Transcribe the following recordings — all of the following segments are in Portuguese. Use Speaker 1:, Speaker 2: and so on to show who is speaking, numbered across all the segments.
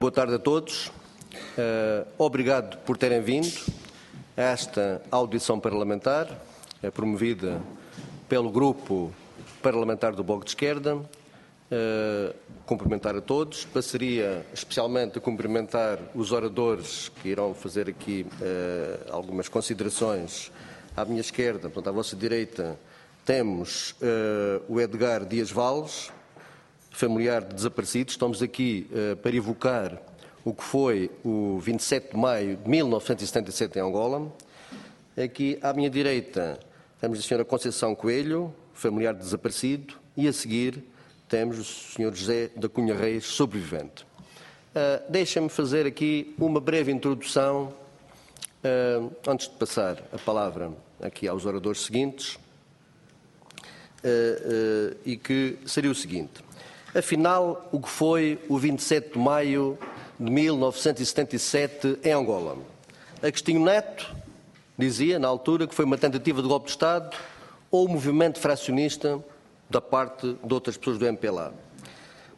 Speaker 1: Boa tarde a todos. Uh, obrigado por terem vindo a esta audição parlamentar, é promovida pelo Grupo Parlamentar do Bloco de Esquerda. Uh, cumprimentar a todos. Passaria especialmente a cumprimentar os oradores que irão fazer aqui algumas considerações à minha esquerda, portanto, à vossa direita, temos uh, o Edgar Dias Valles, familiar de desaparecidos. Estamos aqui uh, para evocar o que foi o 27 de maio de 1977 em Angola. Aqui à minha direita temos a senhora Conceição Coelho, familiar de desaparecido, e a seguir temos o senhor José da Cunha Reis, sobrevivente. Uh, Deixa-me fazer aqui uma breve introdução, uh, antes de passar a palavra aqui aos oradores seguintes, uh, e que seria o seguinte. Afinal, o que foi o 27 de maio de 1977 em Angola? Agostinho Neto dizia, na altura, que foi uma tentativa de golpe de Estado ou um movimento fracionista da parte de outras pessoas do MPLA.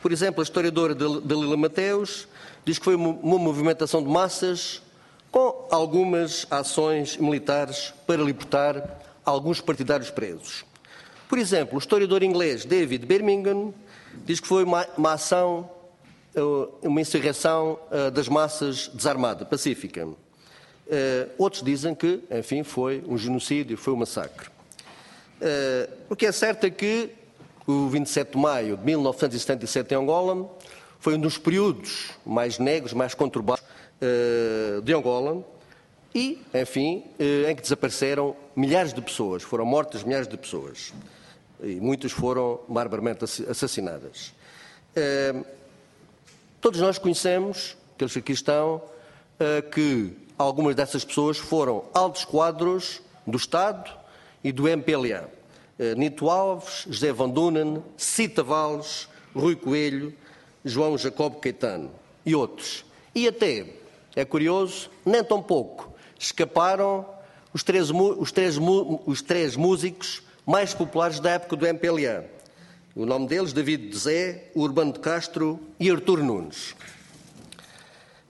Speaker 1: Por exemplo, a historiadora Dalila Mateus diz que foi uma movimentação de massas com algumas ações militares para libertar alguns partidários presos. Por exemplo, o historiador inglês David Birmingham diz que foi uma, uma ação, eh, uma insurreição eh, das massas desarmada, pacífica. Eh, outros dizem que, enfim, foi um genocídio, foi um massacre. O que é certo é que o 27 de maio de 1977 em Angola foi um dos períodos mais negros, mais conturbados de Angola e, enfim, em que desapareceram milhares de pessoas, foram mortas milhares de pessoas e muitas foram barbaramente assassinadas. Eh, todos nós conhecemos, aqueles que aqui estão, eh, que algumas dessas pessoas foram altos quadros do Estado e do MPLA. Eh, Nito Alves, José Van Dunen, Cita Valles, Rui Coelho, João Jacob Caetano e outros. E até, é curioso, nem tão pouco, escaparam os três, os três, os três músicos mais populares da época do MPLA. O nome deles, David Zé, Urbano de Castro e Artur Nunes.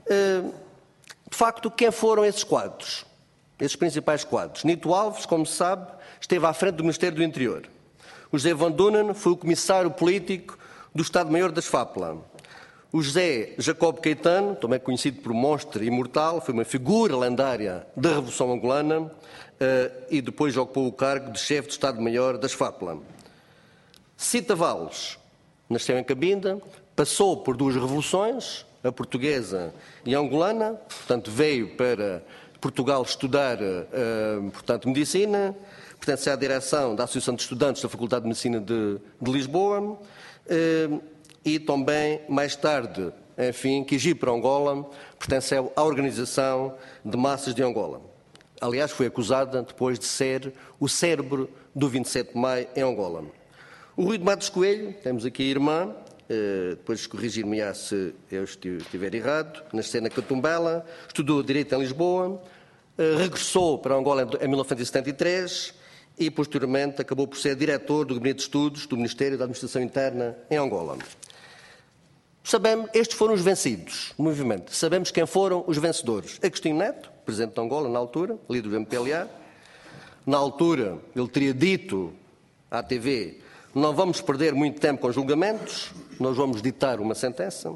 Speaker 1: Eh, de facto, quem foram esses quadros? Esses principais quadros? Nito Alves, como se sabe, esteve à frente do Ministério do Interior. O José Van Dunen foi o comissário político do Estado-Maior das FAPLA. O José Jacob Caetano, também conhecido por monstro imortal, foi uma figura lendária da Revolução Angolana, e depois ocupou o cargo de chefe de Estado-Maior das FAPLA. Cita Valles nasceu em Cabinda, passou por duas revoluções, a portuguesa e a angolana, portanto veio para Portugal estudar, uh, portanto, medicina, pertence à direção da Associação de Estudantes da Faculdade de Medicina de, de Lisboa uh, e também, mais tarde, enfim, quis ir para Angola, pertenceu à Organização de Massas de Angola aliás, foi acusada depois de ser o cérebro do 27 de maio em Angola. O Rui de Matos Coelho, temos aqui a irmã, eh, depois corrigir-me-á se eu estiver errado, nasceu na Catumbela, estudou Direito em Lisboa, eh, regressou para Angola em 1973 e, posteriormente, acabou por ser diretor do Gabinete de Estudos do Ministério da Administração Interna em Angola. Sabemos, estes foram os vencidos, o movimento. Sabemos quem foram os vencedores. Agostinho Neto, presidente de Angola na altura, líder do MPLA. Na altura, ele teria dito à TV: não vamos perder muito tempo com julgamentos, nós vamos ditar uma sentença.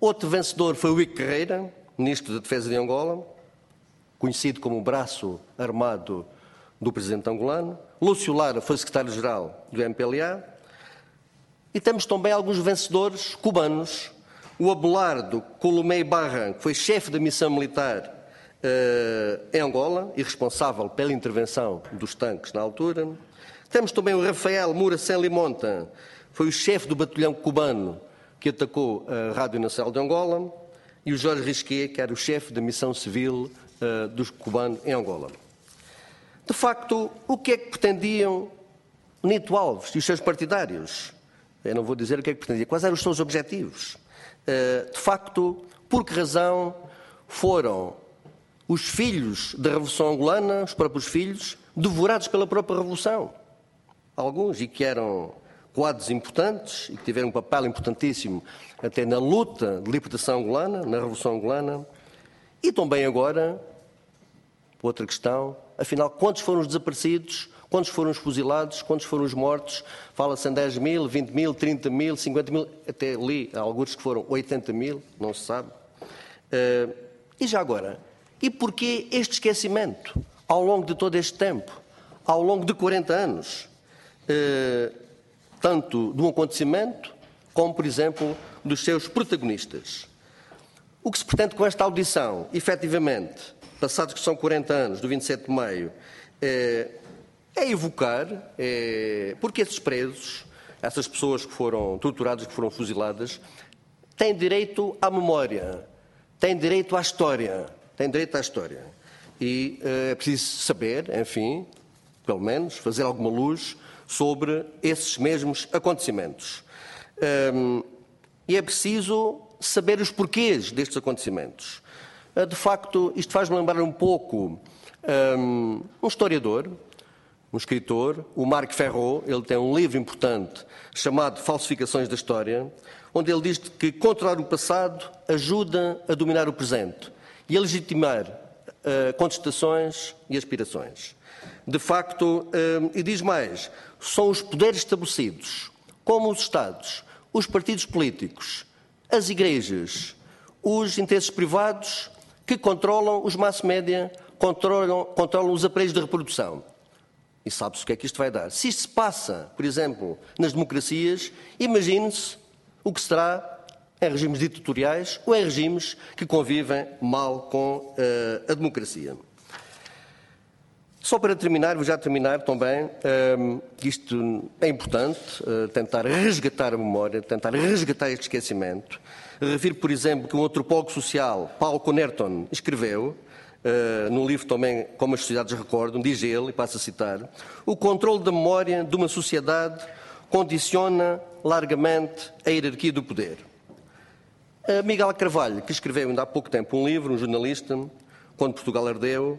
Speaker 1: Outro vencedor foi o Ico Carreira, ministro da Defesa de Angola, conhecido como o braço armado do presidente angolano. Lúcio Lara foi secretário-geral do MPLA. E temos também alguns vencedores cubanos. O Abelardo Colomé Barran, que foi chefe da missão militar uh, em Angola e responsável pela intervenção dos tanques na altura. Temos também o Rafael Muracén Limonta, foi o chefe do batalhão cubano que atacou a Rádio Nacional de Angola, e o Jorge Risquet, que era o chefe da missão civil uh, dos cubanos em Angola. De facto, o que é que pretendiam Nito Alves e os seus partidários? Eu não vou dizer o que é que pretendia. Quais eram os seus objetivos? Uh, de facto, por que razão foram os filhos da Revolução Angolana, os próprios filhos, devorados pela própria Revolução? Alguns, e que eram quadros importantes e que tiveram um papel importantíssimo até na luta de libertação angolana, na Revolução Angolana, e também agora, outra questão, afinal, quantos foram os desaparecidos, quantos foram os fuzilados, quantos foram os mortos? Fala-se em 10 mil, 20 mil, 30 mil, 50 mil, até li alguns que foram 80 mil, não se sabe. Uh, e já agora, e porquê este esquecimento ao longo de todo este tempo, ao longo de 40 anos? Uh, tanto de um acontecimento como, por exemplo, dos seus protagonistas. O que se pretende com esta audição, efetivamente, passados que são 40 anos, do 27 de maio, é, é evocar, é, porque esses presos, essas pessoas que foram torturadas, que foram fuziladas, têm direito à memória, têm direito à história, têm direito à história. E é, é preciso saber, enfim, pelo menos, fazer alguma luz sobre esses mesmos acontecimentos. Um, e é preciso saber os porquês destes acontecimentos. Uh, de facto, isto faz-me lembrar um pouco um, um historiador, um escritor, o Marc Ferro, ele tem um livro importante chamado Falsificações da História, onde ele diz que controlar o passado ajuda a dominar o presente e a legitimar uh, contestações e aspirações. De facto, uh, e diz mais, são os poderes estabelecidos, como os Estados, os partidos políticos, as igrejas, os interesses privados que controlam os mass média, controlam, controlam os aparelhos de reprodução. E sabe-se o que é que isto vai dar. Se isto se passa, por exemplo, nas democracias, imagine-se o que será em regimes ditatoriais ou em regimes que convivem mal com uh, a democracia. Só para terminar, vou já terminar também, um, isto é importante, uh, tentar resgatar a memória, tentar resgatar este esquecimento. Refiro, por exemplo, que um antropólogo social, Paul Conerton, escreveu, uh, num livro também Como as Sociedades Recordam, diz ele, e passo a citar, o controle da memória de uma sociedade condiciona largamente a hierarquia do poder. Uh, Miguel Carvalho, que escreveu ainda há pouco tempo um livro, um jornalista, quando Portugal ardeu,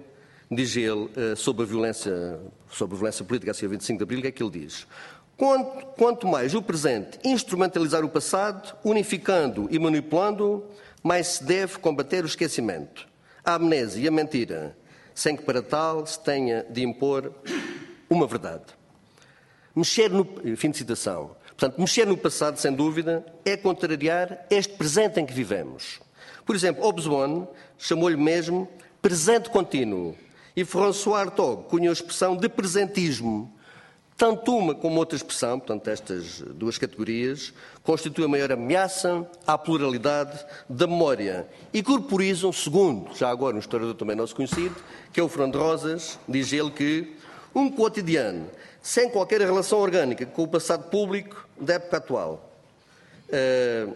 Speaker 1: diz ele, eh, sobre a violência, sobre a violência política a seguir 25 de Abril, o que é que ele diz? Quanto, quanto mais o presente instrumentalizar o passado, unificando e manipulando, mais se deve combater o esquecimento, a amnésia e a mentira, sem que para tal se tenha de impor uma verdade. Mexer no. Fim de citação. Portanto, mexer no passado, sem dúvida, é contrariar este presente em que vivemos. Por exemplo, Hobsbawm chamou-lhe mesmo presente contínuo, e François Artaud cunhou a expressão de presentismo. Tanto uma como outra expressão, portanto, estas duas categorias, constituem a maior ameaça à pluralidade da memória e corporizam, segundo, já agora um historiador também nosso conhecido, que é o Fernando Rosas, diz ele que um cotidiano sem qualquer relação orgânica com o passado público da época atual. Uh,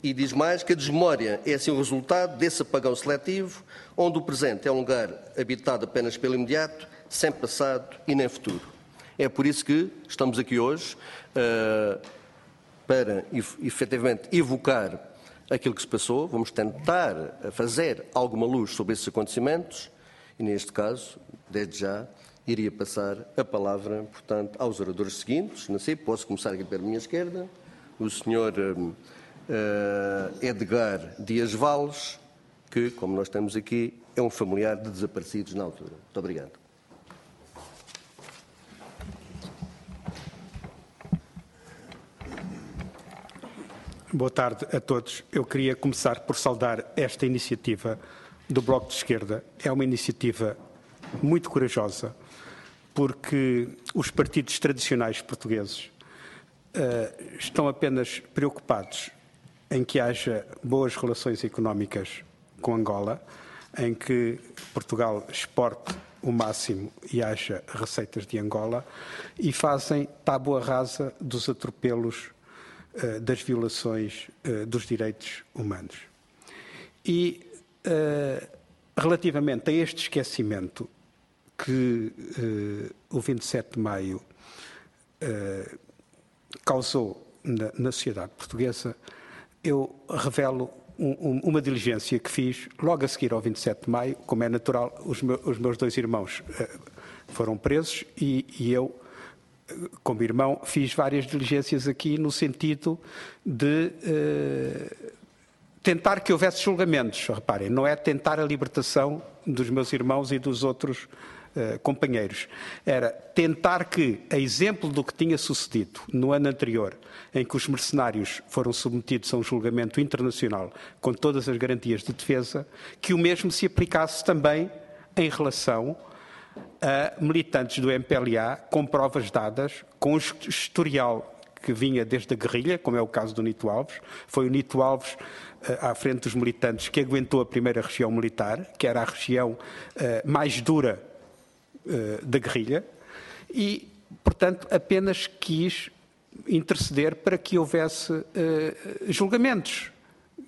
Speaker 1: e diz mais que a desmemória é assim o resultado desse apagão seletivo, onde o presente é um lugar habitado apenas pelo imediato, sem passado e nem futuro. É por isso que estamos aqui hoje uh, para efetivamente evocar aquilo que se passou, vamos tentar fazer alguma luz sobre esses acontecimentos e, neste caso, desde já, iria passar a palavra, portanto, aos oradores seguintes. Não sei, posso começar aqui pela minha esquerda. O senhor uh, Edgar Dias Vales, que, como nós temos aqui, é um familiar de desaparecidos na altura. Muito obrigado.
Speaker 2: Boa tarde a todos. Eu queria começar por saudar esta iniciativa do Bloco de Esquerda. É uma iniciativa muito corajosa, porque os partidos tradicionais portugueses uh, estão apenas preocupados em que haja boas relações económicas com Angola, em que Portugal exporte o máximo e haja receitas de Angola, e fazem tábua rasa dos atropelos, uh, das violações uh, dos direitos humanos. E, uh, relativamente a este esquecimento que o 27 de maio causou na, sociedade portuguesa, eu revelo um, uma diligência que fiz logo a seguir ao 27 de maio, como é natural, os, meus, dois irmãos foram presos e, eu como irmão, fiz várias diligências aqui no sentido de uh, tentar que houvesse julgamentos. Reparem, não é tentar a libertação dos meus irmãos e dos outros uh, companheiros. Era tentar que, a exemplo do que tinha sucedido no ano anterior, em que os mercenários foram submetidos a um julgamento internacional com todas as garantias de defesa, que o mesmo se aplicasse também em relação a militantes do MPLA com provas dadas, com um historial que vinha desde a guerrilha, como é o caso do Nito Alves. Foi o Nito Alves, eh, à frente dos militantes, que aguentou a primeira região militar, que era a região eh, mais dura eh, da guerrilha, e, portanto, apenas quis interceder para que houvesse julgamentos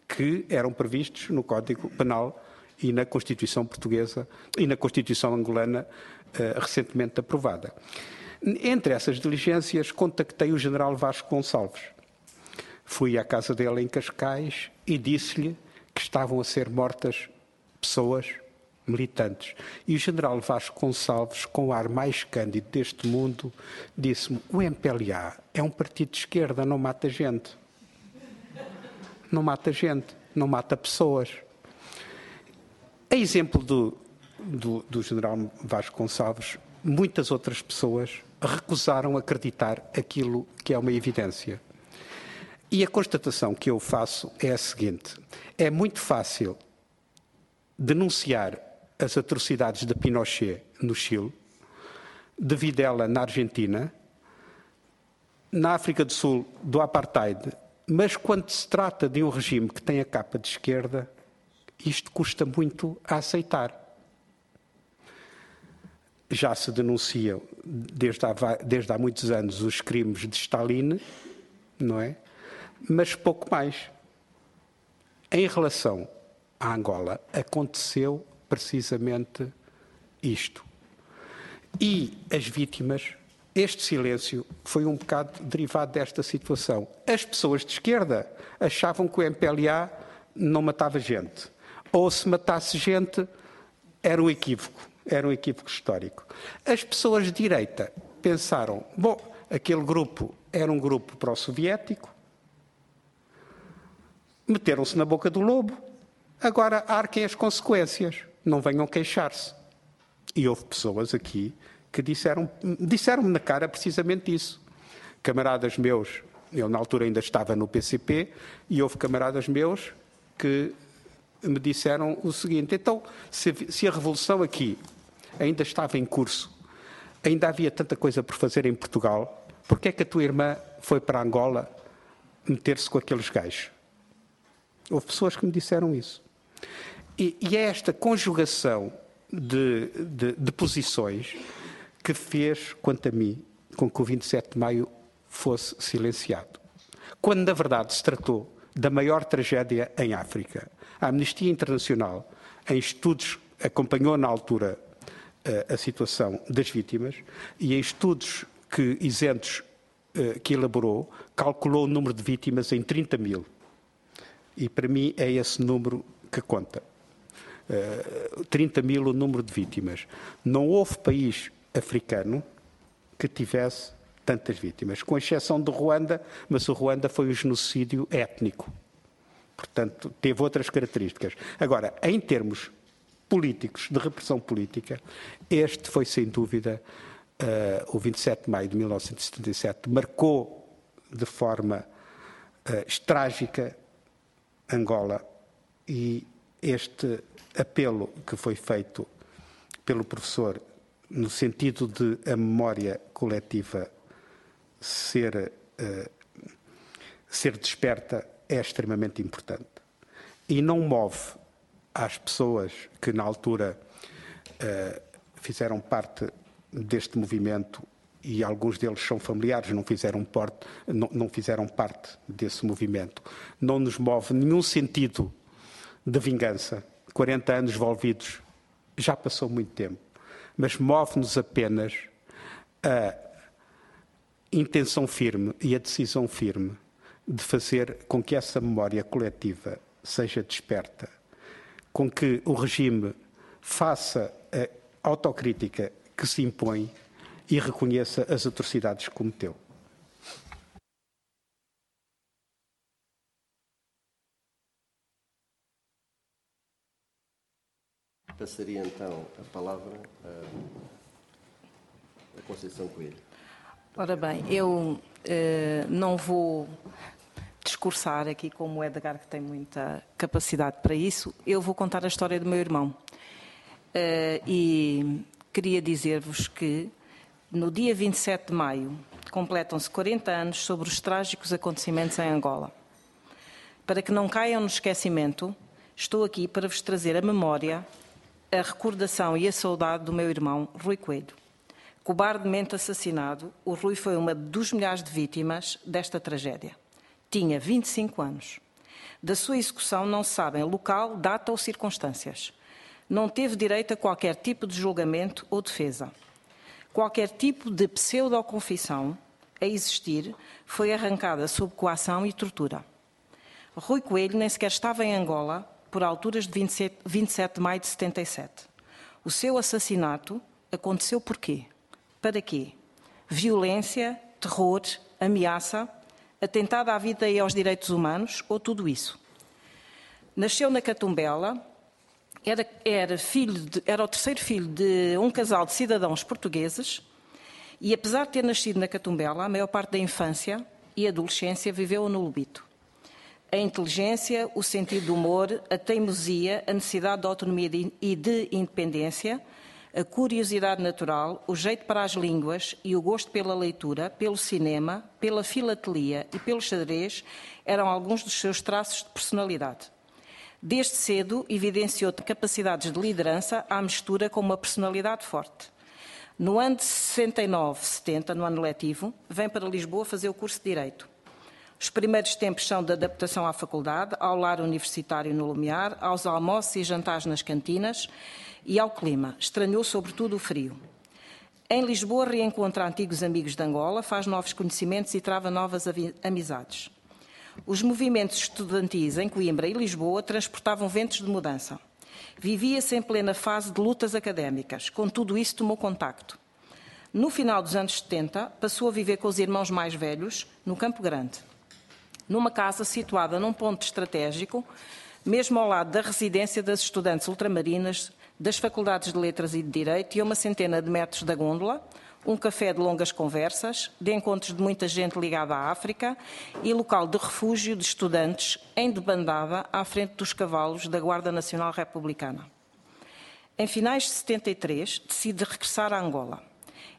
Speaker 2: que eram previstos no Código Penal e na Constituição portuguesa e na Constituição angolana uh, recentemente aprovada. Entre essas diligências, contactei o general Vasco Gonçalves. Fui à casa dele em Cascais e disse-lhe que estavam a ser mortas pessoas militantes. E o general Vasco Gonçalves, com o ar mais cândido deste mundo, disse-me: o MPLA é um partido de esquerda, não mata gente. Não mata gente, não mata pessoas. A exemplo do, do, do general muitas outras pessoas recusaram acreditar aquilo que é uma evidência. E a constatação que eu faço é a seguinte: é muito fácil denunciar as atrocidades de Pinochet no Chile, de Videla na Argentina, na África do Sul do apartheid, mas quando se trata de um regime que tem a capa de esquerda, isto custa muito a aceitar. Já se denunciam desde há, desde há muitos anos os crimes de Stalin, não é? Mas pouco mais. Em relação à Angola, aconteceu precisamente isto. E as vítimas, este silêncio foi um bocado derivado desta situação. As pessoas de esquerda achavam que o MPLA não matava gente ou se matasse gente, era um equívoco, era um equívoco histórico. As pessoas de direita pensaram, bom, aquele grupo era um grupo pró-soviético, meteram-se na boca do lobo, agora arquem as consequências, não venham queixar-se. E houve pessoas aqui que disseram, disseram-me na cara precisamente isso. Camaradas meus, eu na altura ainda estava no PCP, e houve camaradas meus que me disseram o seguinte: então, se, se a revolução aqui ainda estava em curso, ainda havia tanta coisa por fazer em Portugal, por que é que a tua irmã foi para Angola meter-se com aqueles gajos? Houve pessoas que me disseram isso. E, e é esta conjugação de, de, de, posições que fez, quanto a mim, com que o 27 de maio fosse silenciado. Quando, na verdade, se tratou da maior tragédia em África. A Amnistia Internacional, em estudos, acompanhou na altura eh, a situação das vítimas e em estudos que isentos eh, que elaborou, calculou o número de vítimas em 30 mil. E para mim é esse número que conta. 30 eh, mil o número de vítimas. Não houve país africano que tivesse tantas vítimas, com exceção de Ruanda, mas o Ruanda foi um genocídio étnico. Portanto, teve outras características. Agora, em termos políticos, de repressão política, este foi sem dúvida uh, o 27 de maio de 1977, marcou de forma uh, trágica Angola e este apelo que foi feito pelo professor no sentido de a memória coletiva ser, uh, ser desperta é extremamente importante. E não move às pessoas que na altura uh, fizeram parte deste movimento e alguns deles são familiares, não fizeram, parte, não, não fizeram parte desse movimento. Não nos move nenhum sentido de vingança. 40 anos envolvidos, já passou muito tempo. Mas move-nos apenas a intenção firme e a decisão firme de fazer com que essa memória coletiva seja desperta, com que o regime faça a autocrítica que se impõe e reconheça as atrocidades que cometeu.
Speaker 1: Passaria então a palavra a Conceição Coelho.
Speaker 3: Ora bem, eu eh, não vou discursar aqui como o Edgar, que tem muita capacidade para isso. Eu vou contar a história do meu irmão. Eh, e queria dizer-vos que no dia 27 de maio completam-se 40 anos sobre os trágicos acontecimentos em Angola. Para que não caiam no esquecimento, estou aqui para vos trazer a memória a recordação e a saudade do meu irmão Rui Coelho. Cobardemente assassinado, o Rui foi uma dos milhares de vítimas desta tragédia. Tinha 25 anos. Da sua execução não sabem local, data ou circunstâncias. Não teve direito a qualquer tipo de julgamento ou defesa. Qualquer tipo de pseudo-confissão a existir foi arrancada sob coação e tortura. Rui Coelho nem sequer estava em Angola por alturas de 27, 27 de maio de 77. O seu assassinato aconteceu por quê? Para quê? Violência, terror, ameaça, atentado à vida e aos direitos humanos ou tudo isso? Nasceu na Catumbela, era, era, de, era o terceiro filho de um casal de cidadãos portugueses e, apesar de ter nascido na Catumbela, a maior parte da infância e adolescência viveu no Lubito a inteligência, o sentido do humor, a teimosia, a necessidade de autonomia e de independência, a curiosidade natural, o jeito para as línguas e o gosto pela leitura, pelo cinema, pela filatelia e pelo xadrez eram alguns dos seus traços de personalidade. Desde cedo evidenciou capacidades de liderança à mistura com uma personalidade forte. No ano de 69-70, no ano letivo, vem para Lisboa fazer o curso de Direito. Os primeiros tempos são de adaptação à faculdade, ao lar universitário no Lumiar, aos almoços e jantares nas cantinas e ao clima. Estranhou sobretudo o frio. Em Lisboa reencontra antigos amigos de Angola, faz novos conhecimentos e trava novas amizades. Os movimentos estudantis em Coimbra e Lisboa transportavam ventos de mudança. Vivia-se em plena fase de lutas académicas. Com tudo isso tomou contacto. No final dos anos 70, passou a viver com os irmãos mais velhos, no Campo Grande numa casa situada num ponto estratégico, mesmo ao lado da residência das estudantes ultramarinas das Faculdades de Letras e de Direito e a uma centena de metros da gôndola, um café de longas conversas, de encontros de muita gente ligada à África e local de refúgio de estudantes em debandada à frente dos cavalos da Guarda Nacional Republicana. Em finais de 73, decide regressar a Angola.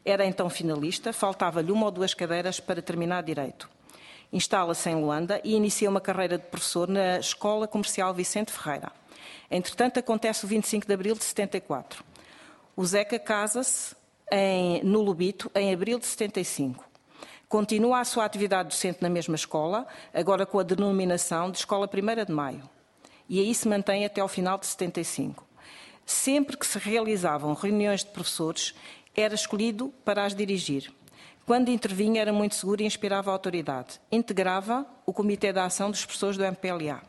Speaker 3: Era então finalista, faltava-lhe uma ou duas cadeiras para terminar direito. Instala-se em Luanda e inicia uma carreira de professor na Escola Comercial Vicente Ferreira. Entretanto, acontece o 25 de abril de 74. O Zeca casa-se no Lubito em abril de 75. Continua a sua atividade docente na mesma escola, agora com a denominação de Escola 1 de Maio. E aí se mantém até ao final de 75. Sempre que se realizavam reuniões de professores, era escolhido para as dirigir. Quando intervinha, era muito seguro e inspirava autoridade. Integrava o Comitê de Ação dos Professores do MPLA.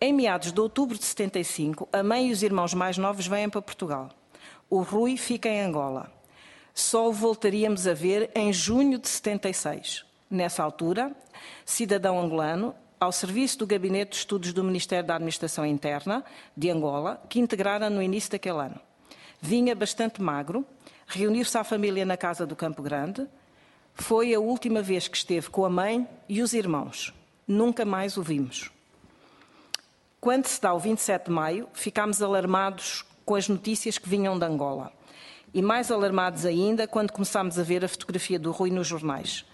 Speaker 3: Em meados de outubro de 75, a mãe e os irmãos mais novos vêm para Portugal. O Rui fica em Angola. Só o voltaríamos a ver em junho de 76. Nessa altura, cidadão angolano, ao serviço do Gabinete de Estudos do Ministério da Administração Interna de Angola, que integrara no início daquele ano. Vinha bastante magro, reuniu-se à família na casa do Campo Grande. Foi a última vez que esteve com a mãe e os irmãos. Nunca mais o vimos. Quando se dá o 27 de maio, ficámos alarmados com as notícias que vinham de Angola. E mais alarmados ainda quando começámos a ver a fotografia do Rui nos jornais.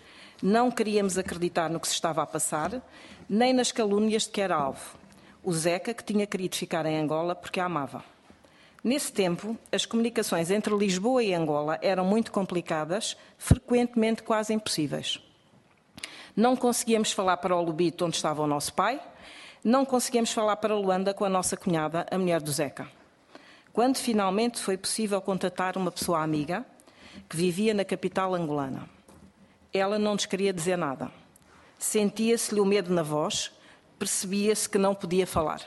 Speaker 3: Não queríamos acreditar no que se estava a passar, nem nas calúnias de que era alvo. O Zeca, que tinha querido ficar em Angola porque a amava. Nesse tempo, as comunicações entre Lisboa e Angola eram muito complicadas, frequentemente quase impossíveis. Não conseguíamos falar para o Lubito, onde estava o nosso pai, não conseguíamos falar para Luanda com a nossa cunhada, a mulher do Zeca. Quando finalmente foi possível contatar uma pessoa amiga que vivia na capital angolana, ela não nos queria dizer nada. Sentia-se-lhe o medo na voz, percebia-se que não podia falar.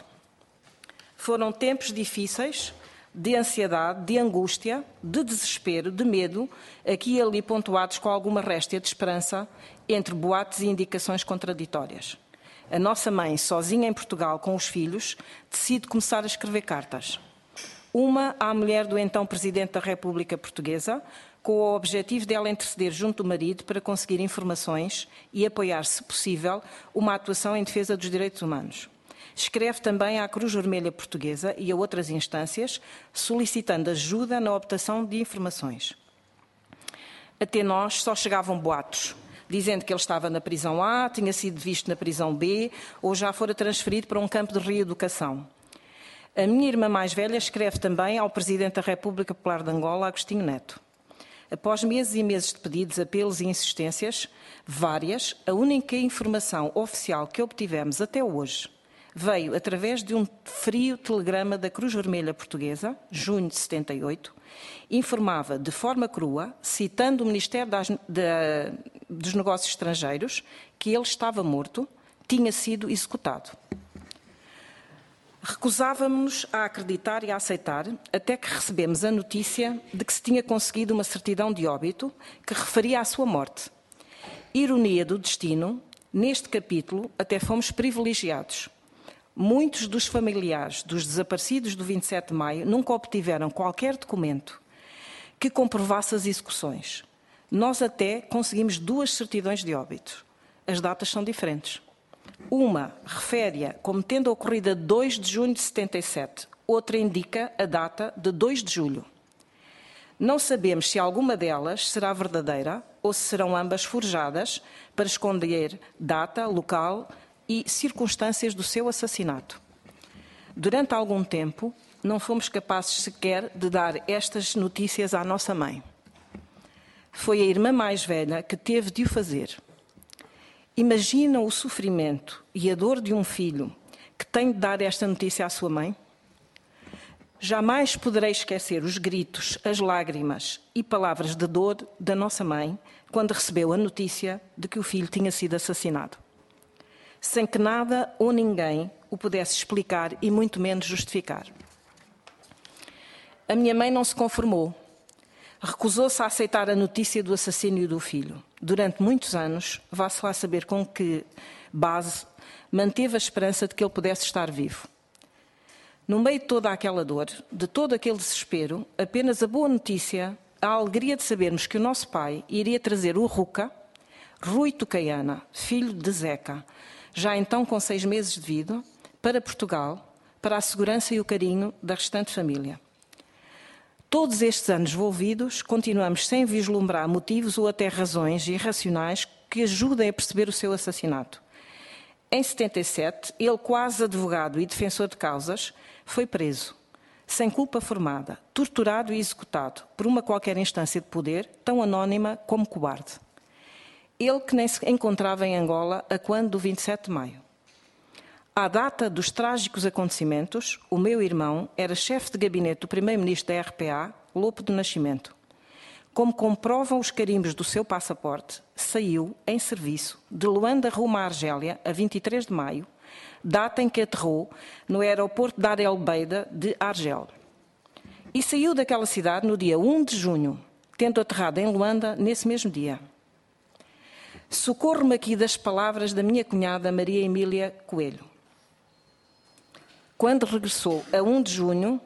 Speaker 3: Foram tempos difíceis, de ansiedade, de angústia, de desespero, de medo, aqui e ali pontuados com alguma réstia de esperança entre boatos e indicações contraditórias. A nossa mãe, sozinha em Portugal com os filhos, decide começar a escrever cartas. Uma à mulher do então Presidente da República Portuguesa, com o objetivo dela interceder junto do marido para conseguir informações e apoiar, se possível, uma atuação em defesa dos direitos humanos. Escreve também à Cruz Vermelha Portuguesa e a outras instâncias, solicitando ajuda na obtenção de informações. Até nós só chegavam boatos, dizendo que ele estava na prisão A, tinha sido visto na prisão B ou já fora transferido para um campo de reeducação. A minha irmã mais velha escreve também ao Presidente da República Popular de Angola, Agostinho Neto. Após meses e meses de pedidos, apelos e insistências, várias, a única informação oficial que obtivemos até hoje veio através de um frio telegrama da Cruz Vermelha Portuguesa, junho de 78, informava de forma crua, citando o Ministério das, de, dos Negócios Estrangeiros, que ele estava morto, tinha sido executado. Recusávamos a acreditar e a aceitar, até que recebemos a notícia de que se tinha conseguido uma certidão de óbito que referia à sua morte. Ironia do destino, neste capítulo até fomos privilegiados. Muitos dos familiares dos desaparecidos do 27 de maio nunca obtiveram qualquer documento que comprovasse as execuções. Nós até conseguimos duas certidões de óbito. As datas são diferentes. Uma refere-a como tendo ocorrido a 2 de junho de 77, outra indica a data de 2 de julho. Não sabemos se alguma delas será verdadeira ou se serão ambas forjadas para esconder data, local e circunstâncias do seu assassinato. Durante algum tempo, não fomos capazes sequer de dar estas notícias à nossa mãe. Foi a irmã mais velha que teve de o fazer. Imagina o sofrimento e a dor de um filho que tem de dar esta notícia à sua mãe? Jamais poderei esquecer os gritos, as lágrimas e palavras de dor da nossa mãe quando recebeu a notícia de que o filho tinha sido assassinado. Sem que nada ou ninguém o pudesse explicar e muito menos justificar. A minha mãe não se conformou recusou-se a aceitar a notícia do assassínio do filho. Durante muitos anos, vá-se lá saber com que base manteve a esperança de que ele pudesse estar vivo. No meio de toda aquela dor, de todo aquele desespero, apenas a boa notícia, a alegria de sabermos que o nosso pai iria trazer o Ruca, Rui Tucaiana, filho de Zeca, já então com seis meses de vida, para Portugal, para a segurança e o carinho da restante família. Todos estes anos envolvidos, continuamos sem vislumbrar motivos ou até razões irracionais que ajudem a perceber o seu assassinato. Em 77, ele, quase advogado e defensor de causas, foi preso, sem culpa formada, torturado e executado por uma qualquer instância de poder, tão anónima como cobarde. Ele que nem se encontrava em Angola a quando do 27 de maio. À data dos trágicos acontecimentos, o meu irmão era chefe de gabinete do primeiro-ministro da RPA, Lopo do Nascimento. Como comprovam os carimbos do seu passaporte, saiu em serviço de Luanda rumo à Argélia a 23 de maio, data em que aterrou no aeroporto de Arel Beida de Argel. E saiu daquela cidade no dia 1 de junho, tendo aterrado em Luanda nesse mesmo dia. Socorro-me aqui das palavras da minha cunhada Maria Emília Coelho. Quando regressou a 1 de junho,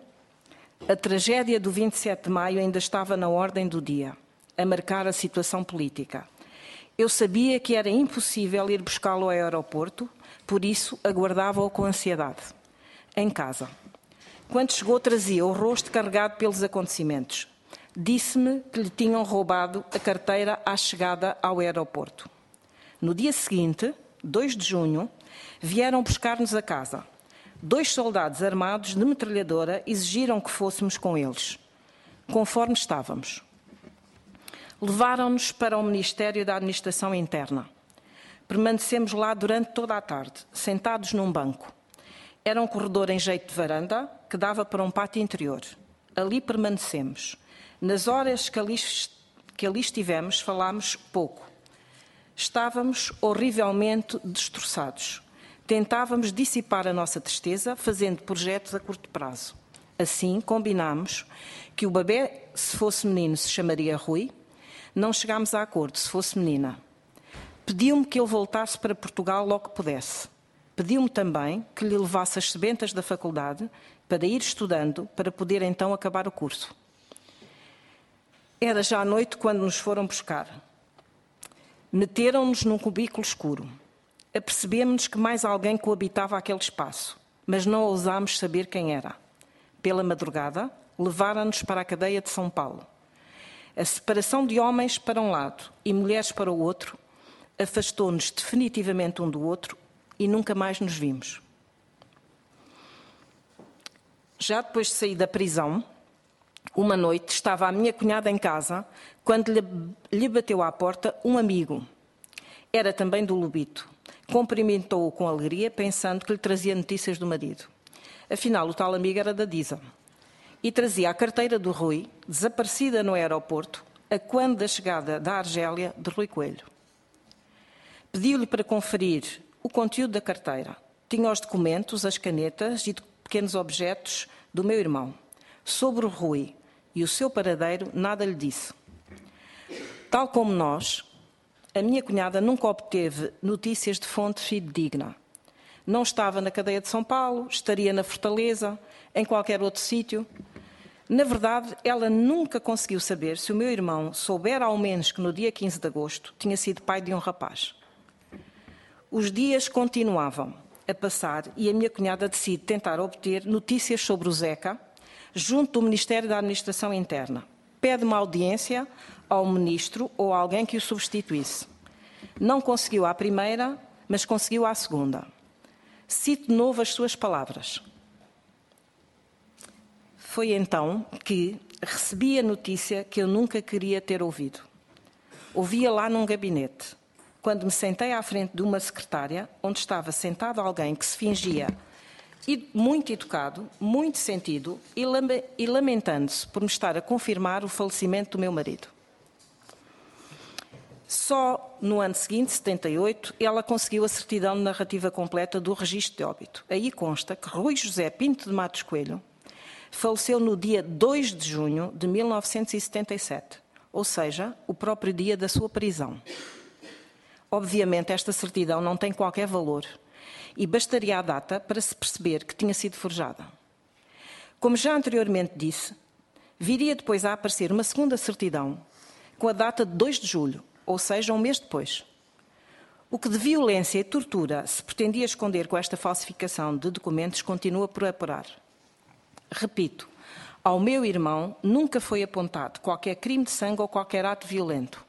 Speaker 3: a tragédia do 27 de maio ainda estava na ordem do dia, a marcar a situação política. Eu sabia que era impossível ir buscá-lo ao aeroporto, por isso aguardava-o com ansiedade. Em casa. Quando chegou, trazia o rosto carregado pelos acontecimentos. Disse-me que lhe tinham roubado a carteira à chegada ao aeroporto. No dia seguinte, 2 de junho, vieram buscar-nos a casa dois soldados armados de metralhadora exigiram que fôssemos com eles, conforme estávamos. Levaram-nos para o Ministério da Administração Interna. Permanecemos lá durante toda a tarde, sentados num banco. Era um corredor em jeito de varanda que dava para um pátio interior. Ali permanecemos. Nas horas que ali, que ali estivemos, falámos pouco. Estávamos horrivelmente destroçados. Tentávamos dissipar a nossa tristeza fazendo projetos a curto prazo. Assim, combinámos que o bebê, se fosse menino, se chamaria Rui. Não chegámos a acordo se fosse menina. Pediu-me que eu voltasse para Portugal logo que pudesse. Pediu-me também que lhe levasse as sebentas da faculdade para ir estudando, para poder então acabar o curso. Era já à noite quando nos foram buscar. Meteram-nos num cubículo escuro. Apercebemos-nos que mais alguém coabitava aquele espaço, mas não ousámos saber quem era. Pela madrugada, levaram-nos para a cadeia de São Paulo. A separação de homens para um lado e mulheres para o outro afastou-nos definitivamente um do outro e nunca mais nos vimos. Já depois de sair da prisão, uma noite estava a minha cunhada em casa quando lhe, lhe bateu à porta um amigo. Era também do Lubito. Cumprimentou-o com alegria, pensando que lhe trazia notícias do marido. Afinal, o tal amigo era da Disa. E trazia a carteira do Rui, desaparecida no aeroporto, a quando da chegada da Argélia de Rui Coelho. Pediu-lhe para conferir o conteúdo da carteira. Tinha os documentos, as canetas e pequenos objetos do meu irmão. Sobre o Rui e o seu paradeiro, nada lhe disse. Tal como nós, a minha cunhada nunca obteve notícias de fonte fidedigna. Não estava na cadeia de São Paulo, estaria na Fortaleza, em qualquer outro sítio. Na verdade, ela nunca conseguiu saber se o meu irmão soubera ao menos que no dia 15 de agosto tinha sido pai de um rapaz. Os dias continuavam a passar e a minha cunhada decide tentar obter notícias sobre o Zeca junto do Ministério da Administração Interna. Pede uma audiência ao ministro ou a alguém que o substituísse. Não conseguiu à primeira, mas conseguiu à segunda. Cito de novo as suas palavras. Foi então que recebi a notícia que eu nunca queria ter ouvido. Ouvia lá num gabinete, quando me sentei à frente de uma secretária, onde estava sentado alguém que se fingia muito educado, muito sentido e lamentando-se por me estar a confirmar o falecimento do meu marido. Só no ano seguinte, 78, ela conseguiu a certidão narrativa completa do registro de óbito. Aí consta que Rui José Pinto de Matos Coelho faleceu no dia 2 de junho de 1977, ou seja, o próprio dia da sua prisão. Obviamente, esta certidão não tem qualquer valor e bastaria a data para se perceber que tinha sido forjada. Como já anteriormente disse, viria depois a aparecer uma segunda certidão com a data de 2 de julho, ou seja, um mês depois. O que de violência e tortura se pretendia esconder com esta falsificação de documentos continua por apurar. Repito, ao meu irmão nunca foi apontado qualquer crime de sangue ou qualquer ato violento.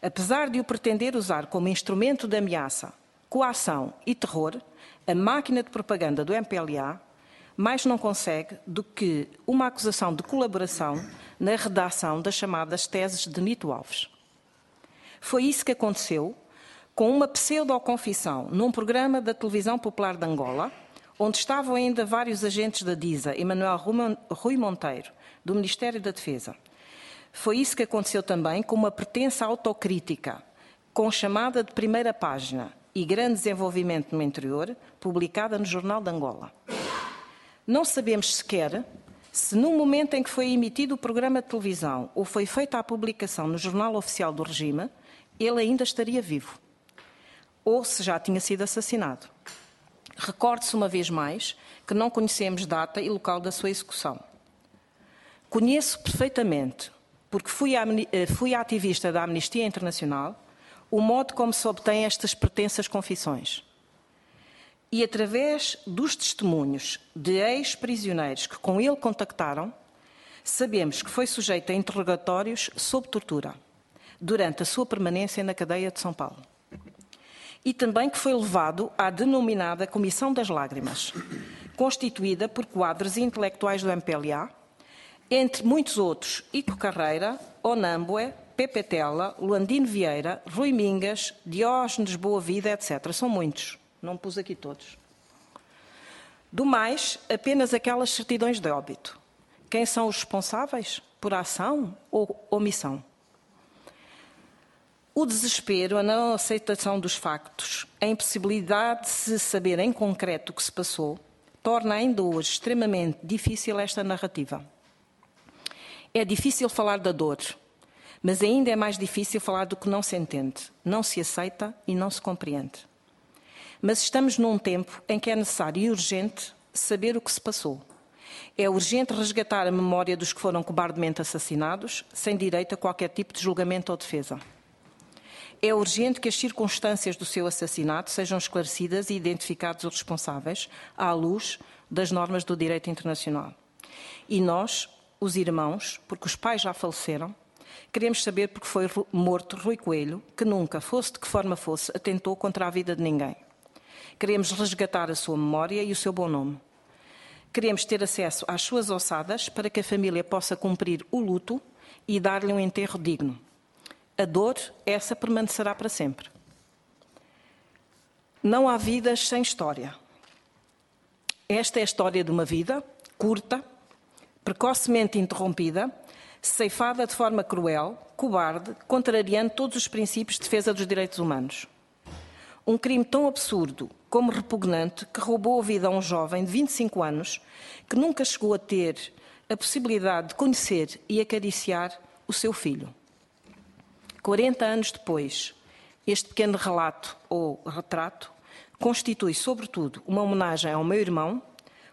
Speaker 3: Apesar de o pretender usar como instrumento de ameaça, coação e terror, a máquina de propaganda do MPLA mais não consegue do que uma acusação de colaboração na redação das chamadas teses de Nito Alves. Foi isso que aconteceu com uma pseudo-confissão num programa da televisão popular de Angola, onde estavam ainda vários agentes da DISA e Manuel Rui Monteiro, do Ministério da Defesa. Foi isso que aconteceu também com uma pretensa autocrítica, com chamada de primeira página e grande desenvolvimento no interior, publicada no Jornal de Angola. Não sabemos sequer se no momento em que foi emitido o programa de televisão ou foi feita a publicação no Jornal Oficial do Regime, ele ainda estaria vivo. Ou se já tinha sido assassinado. Recorde-se uma vez mais que não conhecemos data e local da sua execução. Conheço perfeitamente porque fui, eh, fui ativista da Amnistia Internacional, o modo como se obtém estas pretensas confissões. E através dos testemunhos de ex-prisioneiros que com ele contactaram, sabemos que foi sujeito a interrogatórios sob tortura durante a sua permanência na cadeia de São Paulo. E também que foi levado à denominada Comissão das Lágrimas, constituída por quadros intelectuais do MPLA, entre muitos outros, Ico Carreira, Onambue, Pepe Tela, Luandino Vieira, Rui Mingas, Diógenes Boa Vida, etc. São muitos, não pus aqui todos. Do mais, apenas aquelas certidões de óbito. Quem são os responsáveis por ação ou omissão? O desespero, a não aceitação dos factos, a impossibilidade de se saber em concreto o que se passou, torna ainda hoje extremamente difícil esta narrativa. É difícil falar da dor, mas ainda é mais difícil falar do que não se entende, não se aceita e não se compreende. Mas estamos num tempo em que é necessário e urgente saber o que se passou. É urgente resgatar a memória dos que foram cobardemente assassinados, sem direito a qualquer tipo de julgamento ou defesa. É urgente que as circunstâncias do seu assassinato sejam esclarecidas e identificados os responsáveis, à luz das normas do direito internacional. E nós, os irmãos, porque os pais já faleceram, queremos saber porque foi morto Rui Coelho, que nunca, fosse de que forma fosse, atentou contra a vida de ninguém. Queremos resgatar a sua memória e o seu bom nome. Queremos ter acesso às suas ossadas para que a família possa cumprir o luto e dar-lhe um enterro digno. A dor, essa permanecerá para sempre. Não há vidas sem história. Esta é a história de uma vida curta, precocemente interrompida, ceifada de forma cruel, cobarde, contrariando todos os princípios de defesa dos direitos humanos. Um crime tão absurdo como repugnante que roubou a vida a um jovem de 25 anos que nunca chegou a ter a possibilidade de conhecer e acariciar o seu filho. 40 anos depois, este pequeno relato ou retrato constitui, sobretudo, uma homenagem ao meu irmão,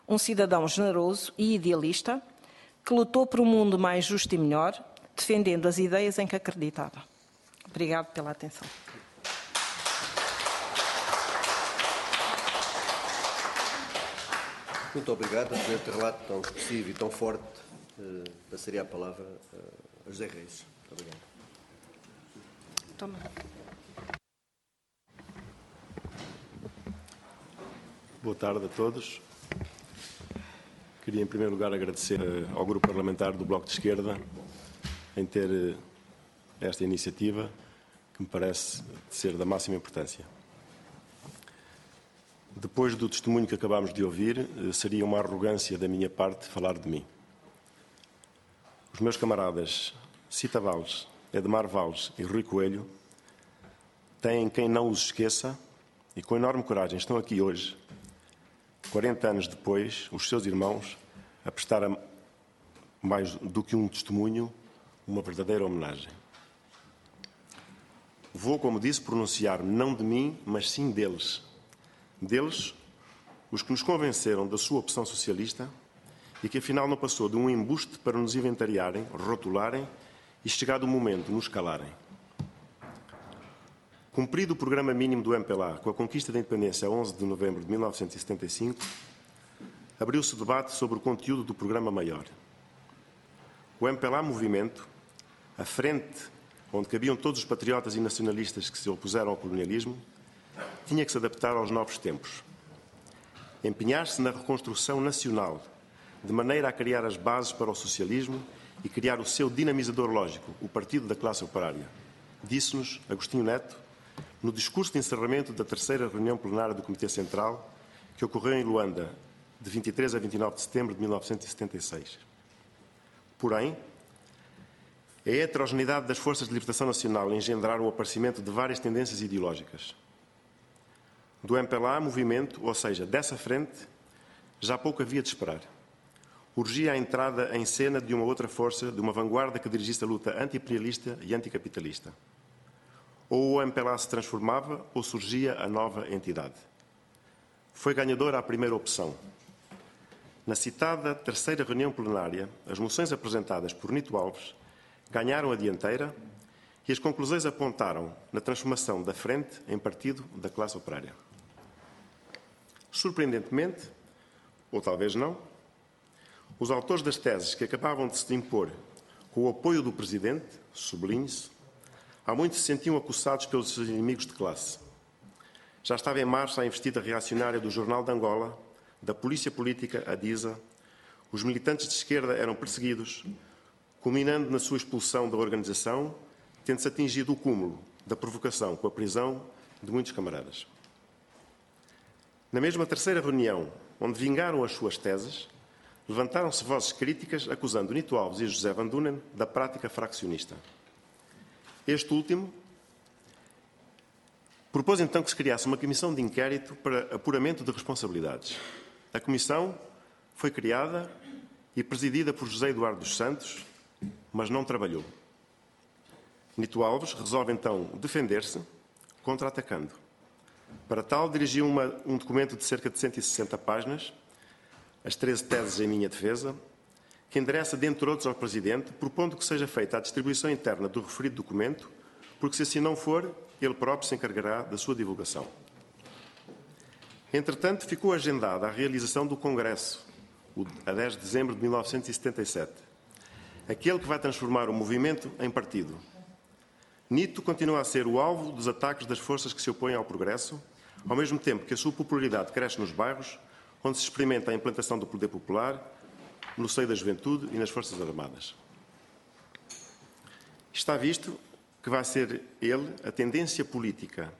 Speaker 3: um cidadão generoso e idealista que lutou por um mundo mais justo e melhor, defendendo as ideias em que acreditava. Obrigado pela atenção.
Speaker 1: Muito obrigado por este relato tão expressivo e tão forte. Uh, passaria a palavra uh, a José Reis. Muito obrigado.
Speaker 3: Toma.
Speaker 4: Boa tarde a todos. Queria, em primeiro lugar, agradecer uh, ao Grupo Parlamentar do Bloco de Esquerda em ter esta iniciativa, que me parece ser da máxima importância. Depois do testemunho que acabámos de ouvir, eh, seria uma arrogância da minha parte falar de mim. Os meus camaradas Cita Valles, Edmar Valles e Rui Coelho têm quem não os esqueça e com enorme coragem estão aqui hoje, 40 anos depois, os seus irmãos, a prestar a mais do que um testemunho, uma verdadeira homenagem. Vou, como disse, pronunciar-me não de mim, mas sim deles deles, os que nos convenceram da sua opção socialista e que afinal não passou de um embuste para nos inventariarem, rotularem e, chegado o momento, nos calarem. Cumprido o programa mínimo do MPLA com a conquista da independência a 11 de novembro de 1975, abriu-se debate sobre o conteúdo do programa maior. O MPLA Movimento, a frente onde cabiam todos os patriotas e nacionalistas que se opuseram ao colonialismo, tinha que se adaptar aos novos tempos. Empenhar-se na reconstrução nacional, de maneira a criar as bases para o socialismo e criar o seu dinamizador lógico, o Partido da Classe Operária. Disse-nos Agostinho Neto no discurso de encerramento da terceira reunião plenária do Comitê Central, que ocorreu em Luanda, de 23 a 29 de setembro de 1976. Porém, a heterogeneidade das forças de libertação nacional engendraram o aparecimento de várias tendências ideológicas do MPLA movimento, ou seja, dessa frente, já pouco havia de esperar. Urgia a entrada em cena de uma outra força, de uma vanguarda que dirigisse a luta anti-imperialista e anticapitalista. Ou o MPLA se transformava, ou surgia a nova entidade. Foi ganhadora a primeira opção. Na citada terceira reunião plenária, as moções apresentadas por Nito Alves ganharam a dianteira e as conclusões apontaram na transformação da frente em partido da classe operária. Surpreendentemente, ou talvez não, os autores das teses que acabavam de se impor com o apoio do Presidente, sublinhe-se, há muito se sentiam acossados pelos seus inimigos de classe. Já estava em marcha a investida reacionária do Jornal de Angola, da Polícia Política, a DISA, os militantes de esquerda eram perseguidos, culminando na sua expulsão da organização, tendo-se atingido o cúmulo da provocação com a prisão de muitos camaradas. Na mesma terceira reunião, onde vingaram as suas teses, levantaram-se vozes críticas acusando Nito Alves e José Van Dunen da prática fraccionista. Este último propôs então que se criasse uma comissão de inquérito para apuramento de responsabilidades. A comissão foi criada e presidida por José Eduardo dos Santos, mas não trabalhou. Nito Alves resolve então defender-se, contra-atacando. Para tal, dirigiu uma, um documento de cerca de 160 páginas, as 13 teses em minha defesa, que endereça, dentre outros, ao Presidente, propondo que seja feita a distribuição interna do referido documento, porque se assim não for, ele próprio se encarregará da sua divulgação. Entretanto, ficou agendada a realização do Congresso, a 10 de dezembro de 1977, aquele que vai transformar o movimento em partido. Nito continua a ser o alvo dos ataques das forças que se opõem ao progresso, ao mesmo tempo que a sua popularidade cresce nos bairros, onde se experimenta a implantação do poder popular, no seio da juventude e nas Forças Armadas. Está visto que vai ser ele a tendência política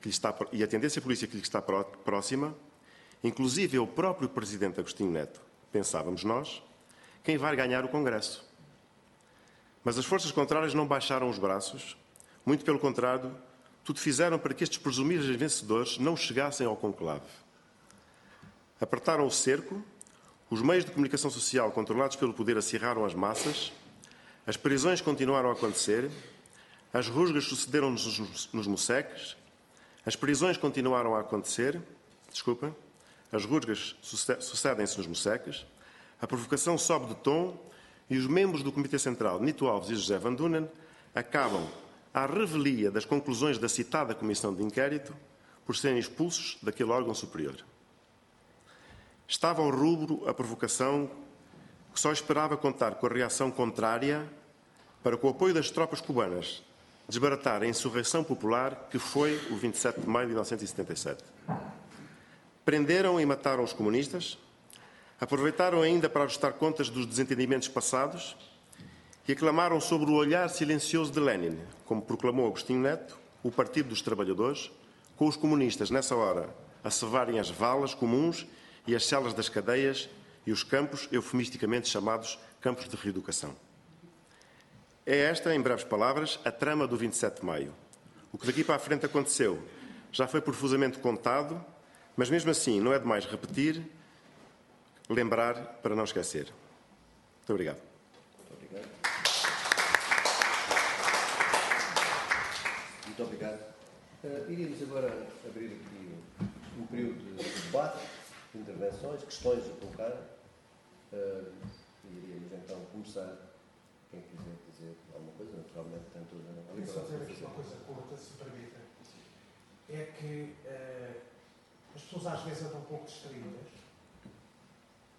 Speaker 4: que lhe está, e a tendência política que lhe está próxima, inclusive o próprio Presidente Agostinho Neto, pensávamos nós, quem vai ganhar o Congresso. Mas as forças contrárias não baixaram os braços, muito pelo contrário, tudo fizeram para que estes presumíveis vencedores não chegassem ao conclave. Apertaram o cerco, os meios de comunicação social controlados pelo poder acirraram as massas, as prisões continuaram a acontecer, as rusgas sucederam-nos nos moseques, as prisões continuaram a acontecer, desculpa, as rusgas sucedem-se nos moseques, a provocação sobe de tom e os membros do Comitê Central, Nito Alves e José Van Dunen, acabam à revelia das conclusões da citada Comissão de Inquérito por serem expulsos daquele órgão superior. Estava ao rubro a provocação que só esperava contar com a reação contrária para, com o apoio das tropas cubanas, desbaratar a insurreição popular que foi o 27 de maio de 1977. Prenderam e mataram os comunistas, aproveitaram ainda para ajustar contas dos desentendimentos passados e aclamaram sobre o olhar silencioso de Lenin, como proclamou Agostinho Neto, o Partido dos Trabalhadores, com os comunistas, nessa hora, a cevarem as valas comuns e as celas das cadeias e os campos, eufemisticamente chamados campos de reeducação. É esta, em breves palavras, a trama do 27 de maio. O que daqui para a frente aconteceu já foi profusamente contado, mas mesmo assim não é demais repetir, lembrar para não esquecer. Muito obrigado.
Speaker 1: Muito obrigado. Muito obrigado. Uh, iríamos agora abrir aqui um período de debate, de intervenções, questões a colocar. Uh, iríamos então começar. Quem quiser dizer alguma coisa, naturalmente tem toda a
Speaker 5: liberdade. só dizer aqui uma coisa curta, se permita. É que uh, as pessoas às vezes andam um pouco distraídas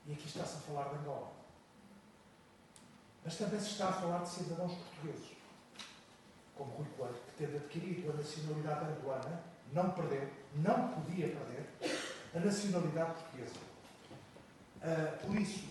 Speaker 5: e aqui está-se a falar de Angola. Mas também se está a falar de cidadãos portugueses, como Rui Coelho, que tendo adquirido a nacionalidade angolana, não perdeu, não podia perder, a nacionalidade portuguesa. Uh, por isso,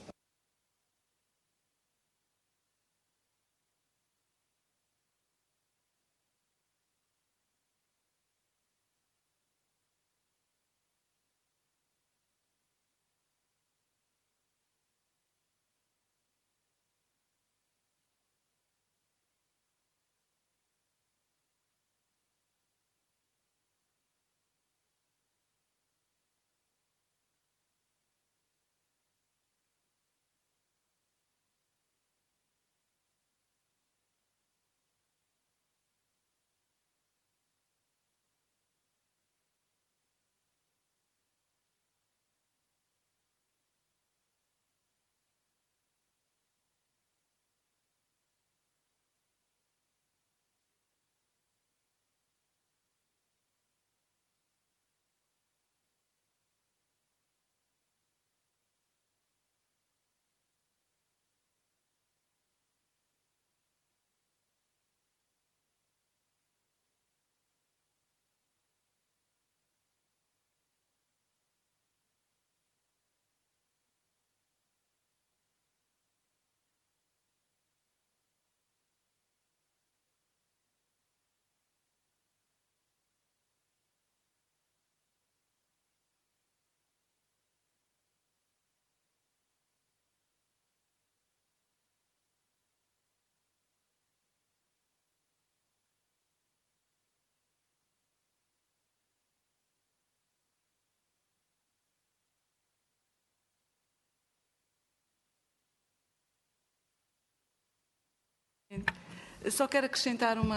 Speaker 6: Só quero acrescentar uma,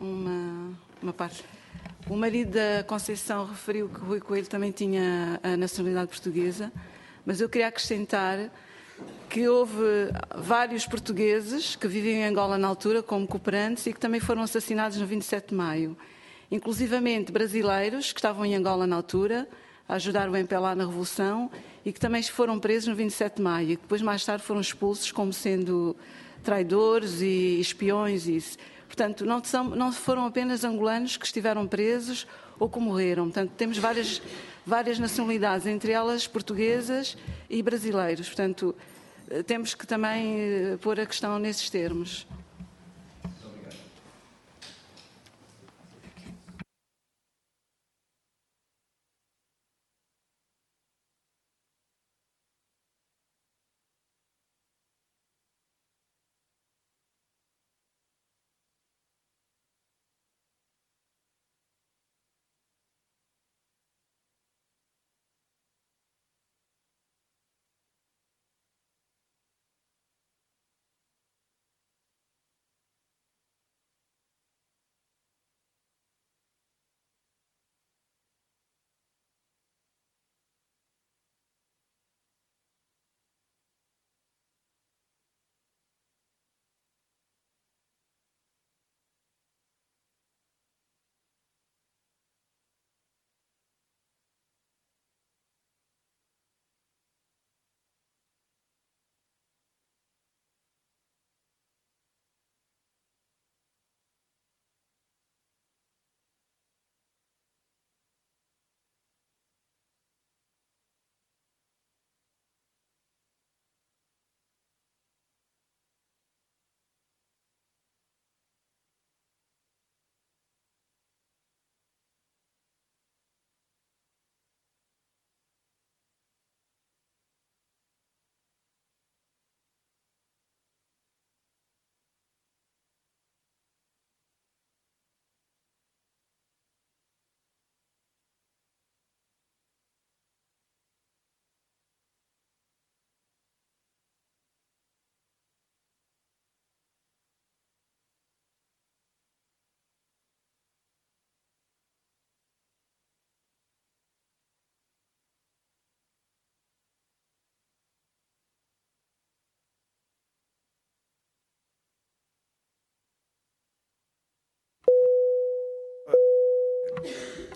Speaker 6: uma, uma parte. O marido da Conceição referiu que Rui Coelho também tinha a nacionalidade portuguesa, mas eu queria acrescentar que houve vários portugueses que viviam em Angola na altura como cooperantes e que também foram assassinados no 27 de maio. Inclusivamente brasileiros que estavam em Angola na altura, a ajudar o MPLA na Revolução e que também foram presos no 27 de maio e que depois mais tarde foram expulsos como sendo traidores e espiões e isso. Portanto, não, são, não foram apenas angolanos que estiveram presos ou que morreram. Portanto, temos várias, várias nacionalidades, entre elas portuguesas e brasileiros. Portanto, eh, temos que também eh, pôr a questão nesses termos.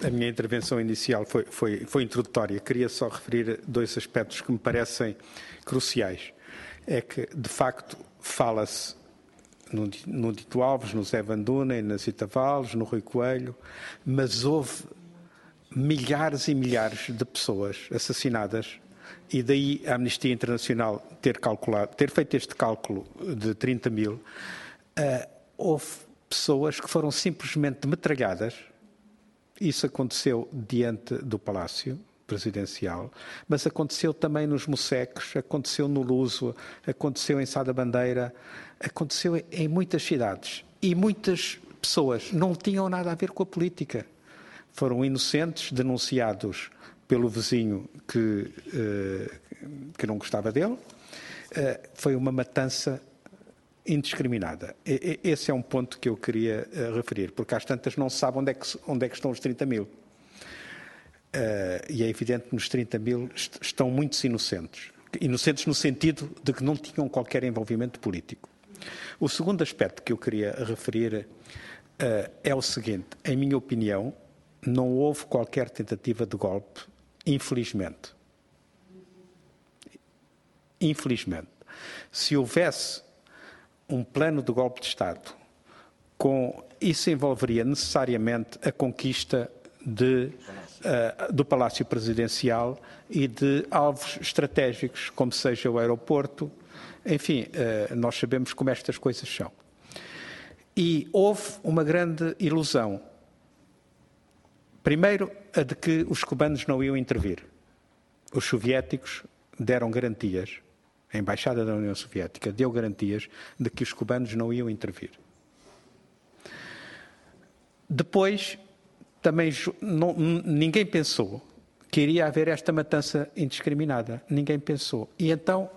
Speaker 2: A minha intervenção inicial foi, foi, foi introdutória. Queria só referir dois aspectos que me parecem cruciais. É que, de facto, fala-se no, no Dito Alves, no Zé Van Dunen, na Zita Valles, no Rui Coelho, mas houve milhares e milhares de pessoas assassinadas e daí a Amnistia Internacional ter calculado, ter feito este cálculo de 30 mil, uh, houve pessoas que foram simplesmente metralhadas isso aconteceu diante do Palácio Presidencial, mas aconteceu também nos Mosecos, aconteceu no Luso, aconteceu em Sada Bandeira, aconteceu em muitas cidades. E muitas pessoas não tinham nada a ver com a política. Foram inocentes, denunciados pelo vizinho que, eh, que não gostava dele. Eh, foi uma matança indiscriminada. Esse é um ponto que eu queria uh, referir, porque às tantas não se sabe onde é que, onde é que estão os 30 mil. Uh, e é evidente que nos 30 mil est estão muitos inocentes. Inocentes no sentido de que não tinham qualquer envolvimento político. O segundo aspecto que eu queria referir uh, é o seguinte: em minha opinião, não houve qualquer tentativa de golpe, infelizmente. Infelizmente. Se houvesse um plano de golpe de Estado, com isso envolveria necessariamente a conquista de, uh, do Palácio Presidencial e de alvos estratégicos, como seja o aeroporto. Enfim, uh, nós sabemos como estas coisas são. E houve uma grande ilusão. Primeiro, a de que os cubanos não iam intervir. Os soviéticos deram garantias a Embaixada da União Soviética deu garantias de que os cubanos não iam intervir. Depois, também não, ninguém pensou que iria haver esta matança indiscriminada. Ninguém pensou. E então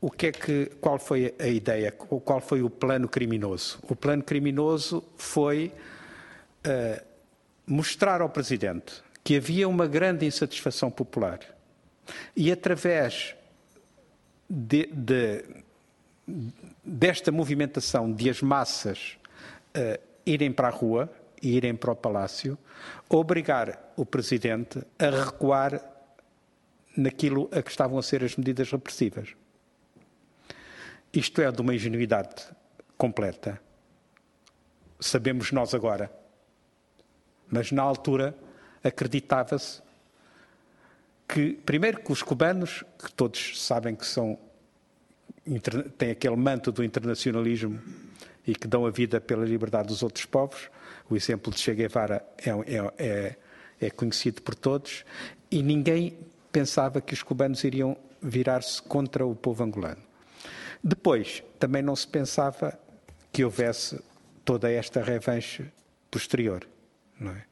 Speaker 2: o que é que, qual foi a ideia, qual foi o plano criminoso? O plano criminoso foi uh, mostrar ao Presidente que havia uma grande insatisfação popular e através de, de, desta movimentação de as massas uh, irem para a rua e irem para o Palácio, obrigar o Presidente a recuar naquilo a que estavam a ser as medidas repressivas. Isto é de uma ingenuidade completa. Sabemos nós agora. Mas na altura acreditava-se que, primeiro, que os cubanos, que todos sabem que são têm aquele manto do internacionalismo e que dão a vida pela liberdade dos outros povos. O exemplo de Che Guevara é, é, é, é conhecido por todos e ninguém pensava que os cubanos iriam virar-se contra o povo angolano. Depois, também não se pensava que houvesse toda esta revanche posterior, não é?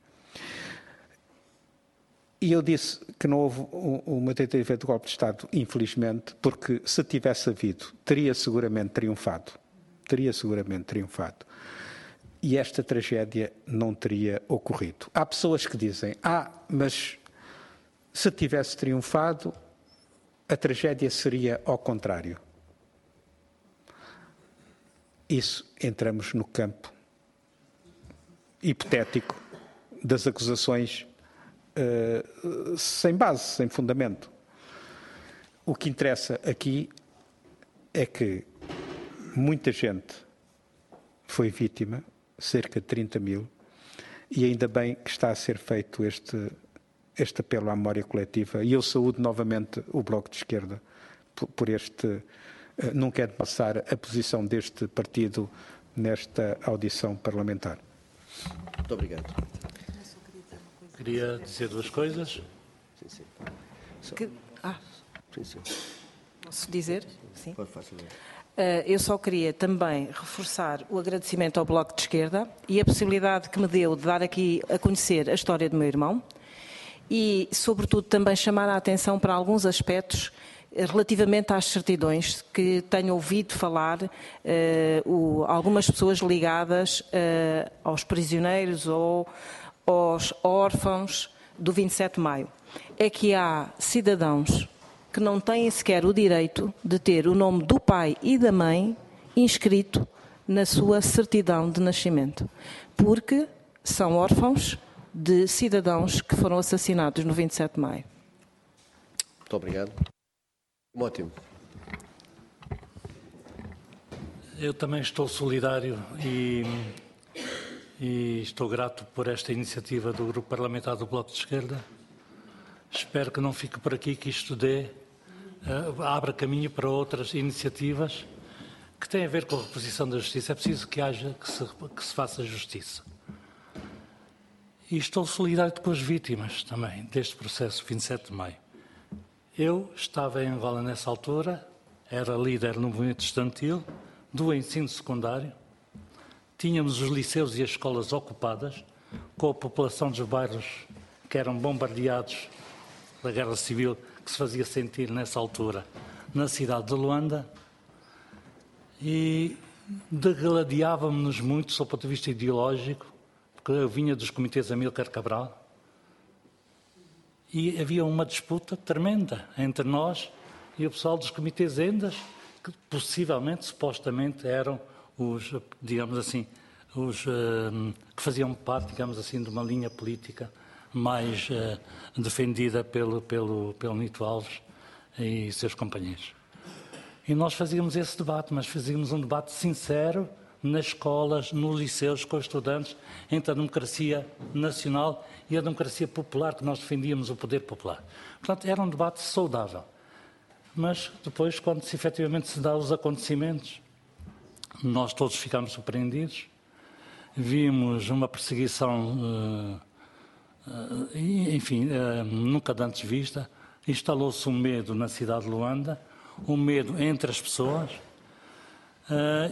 Speaker 2: E eu disse que não houve uma tentativa de golpe de Estado, infelizmente, porque se tivesse havido, teria seguramente triunfado. Teria seguramente triunfado. E esta tragédia não teria ocorrido. Há pessoas que dizem: ah, mas se tivesse triunfado, a tragédia seria ao contrário. Isso entramos no campo hipotético das acusações uh, sem base, sem fundamento. O que interessa aqui é que muita gente foi vítima, cerca de 30 mil, e ainda bem que está a ser feito este, este apelo à memória coletiva. E eu saúdo novamente o Bloco de Esquerda por, por este eh, não quero passar a posição deste partido nesta audição parlamentar.
Speaker 1: Muito obrigado.
Speaker 7: Queria dizer duas coisas.
Speaker 3: Sim, sim. Que... Ah. Sim, sim. Posso dizer? Sim. Pode fazer. Uh, eu só queria também reforçar o agradecimento ao Bloco de Esquerda e a possibilidade que me deu de dar aqui a conhecer a história do meu irmão e, sobretudo, também chamar a atenção para alguns aspectos relativamente às certidões, que tenho ouvido falar uh, o, algumas pessoas ligadas uh, aos prisioneiros ou aos órfãos do 27 de maio, é que há cidadãos que não têm sequer o direito de ter o nome do pai e da mãe inscrito na sua certidão de nascimento, porque são órfãos de cidadãos que foram assassinados no 27 de maio.
Speaker 1: Muito obrigado. Ótimo.
Speaker 7: Eu também estou solidário e, e, estou grato por esta iniciativa do Grupo Parlamentar do Bloco de Esquerda. Espero que não fique por aqui, que isto dê, uh, abra caminho para outras iniciativas que têm a ver com a reposição da justiça. É preciso que haja, que se, que se faça justiça. E estou solidário com as vítimas também deste processo 27 de maio. Eu estava em Angola nessa altura, era líder no movimento estudantil do ensino secundário. Tínhamos os liceus e as escolas ocupadas, com a população dos bairros que eram bombardeados da guerra civil que se fazia sentir nessa altura na cidade de Luanda. E degladiávamos-nos muito, do ponto de vista ideológico, porque eu vinha dos comitês Amílcar Cabral, e havia uma disputa tremenda entre nós e o pessoal dos comitês Endas, que possivelmente, supostamente, eram os, digamos assim, os uh, que faziam parte, digamos assim, de uma linha política mais uh, defendida pelo, pelo, pelo Nito Alves e seus companheiros. E nós fazíamos esse debate, mas fazíamos um debate sincero nas escolas, nos liceus, com os estudantes, entre a democracia nacional e a democracia popular, que nós defendíamos o poder popular. Portanto, era um debate saudável. Mas depois, quando se efetivamente se dá os acontecimentos, nós todos ficamos surpreendidos. Vimos uma perseguição, uh, uh, enfim, uh, nunca antes vista. Instalou-se um medo na cidade de Luanda, um medo entre as pessoas,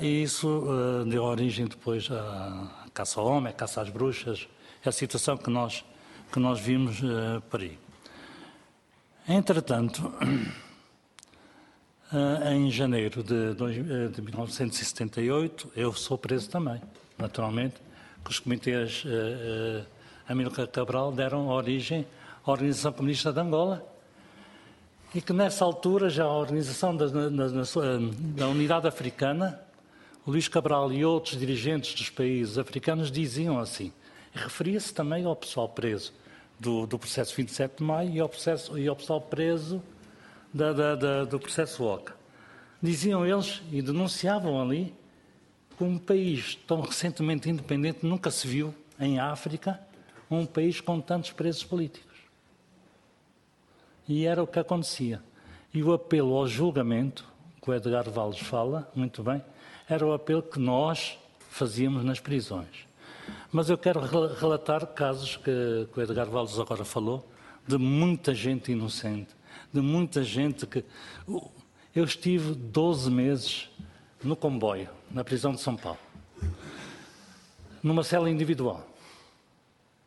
Speaker 7: e isso deu origem depois à caça ao homem, à caça às bruxas, é a situação que nós, que nós vimos por aí. Entretanto, em janeiro de, de, de, 1978, eu sou preso também, naturalmente, que os comitês uh, Amílcar Cabral deram origem à Organização Comunista de Angola e que nessa altura já a Organização da, da, da Unidade Africana, Luís Cabral e outros dirigentes dos países africanos diziam assim, referia-se também ao pessoal preso do, do, processo 27 de maio e ao, processo, e ao pessoal preso da, da, da, do processo OCA. Diziam eles e denunciavam ali que um país tão recentemente independente nunca se viu em África um país com tantos presos políticos. E era o que acontecia. E o apelo ao julgamento, que o Edgar Valles fala muito bem, era o apelo que nós fazíamos nas prisões. Mas eu quero relatar casos que, que o Edgar Valles agora falou, de muita gente inocente, de muita gente que. Eu estive 12 meses no comboio, na prisão de São Paulo, numa cela individual.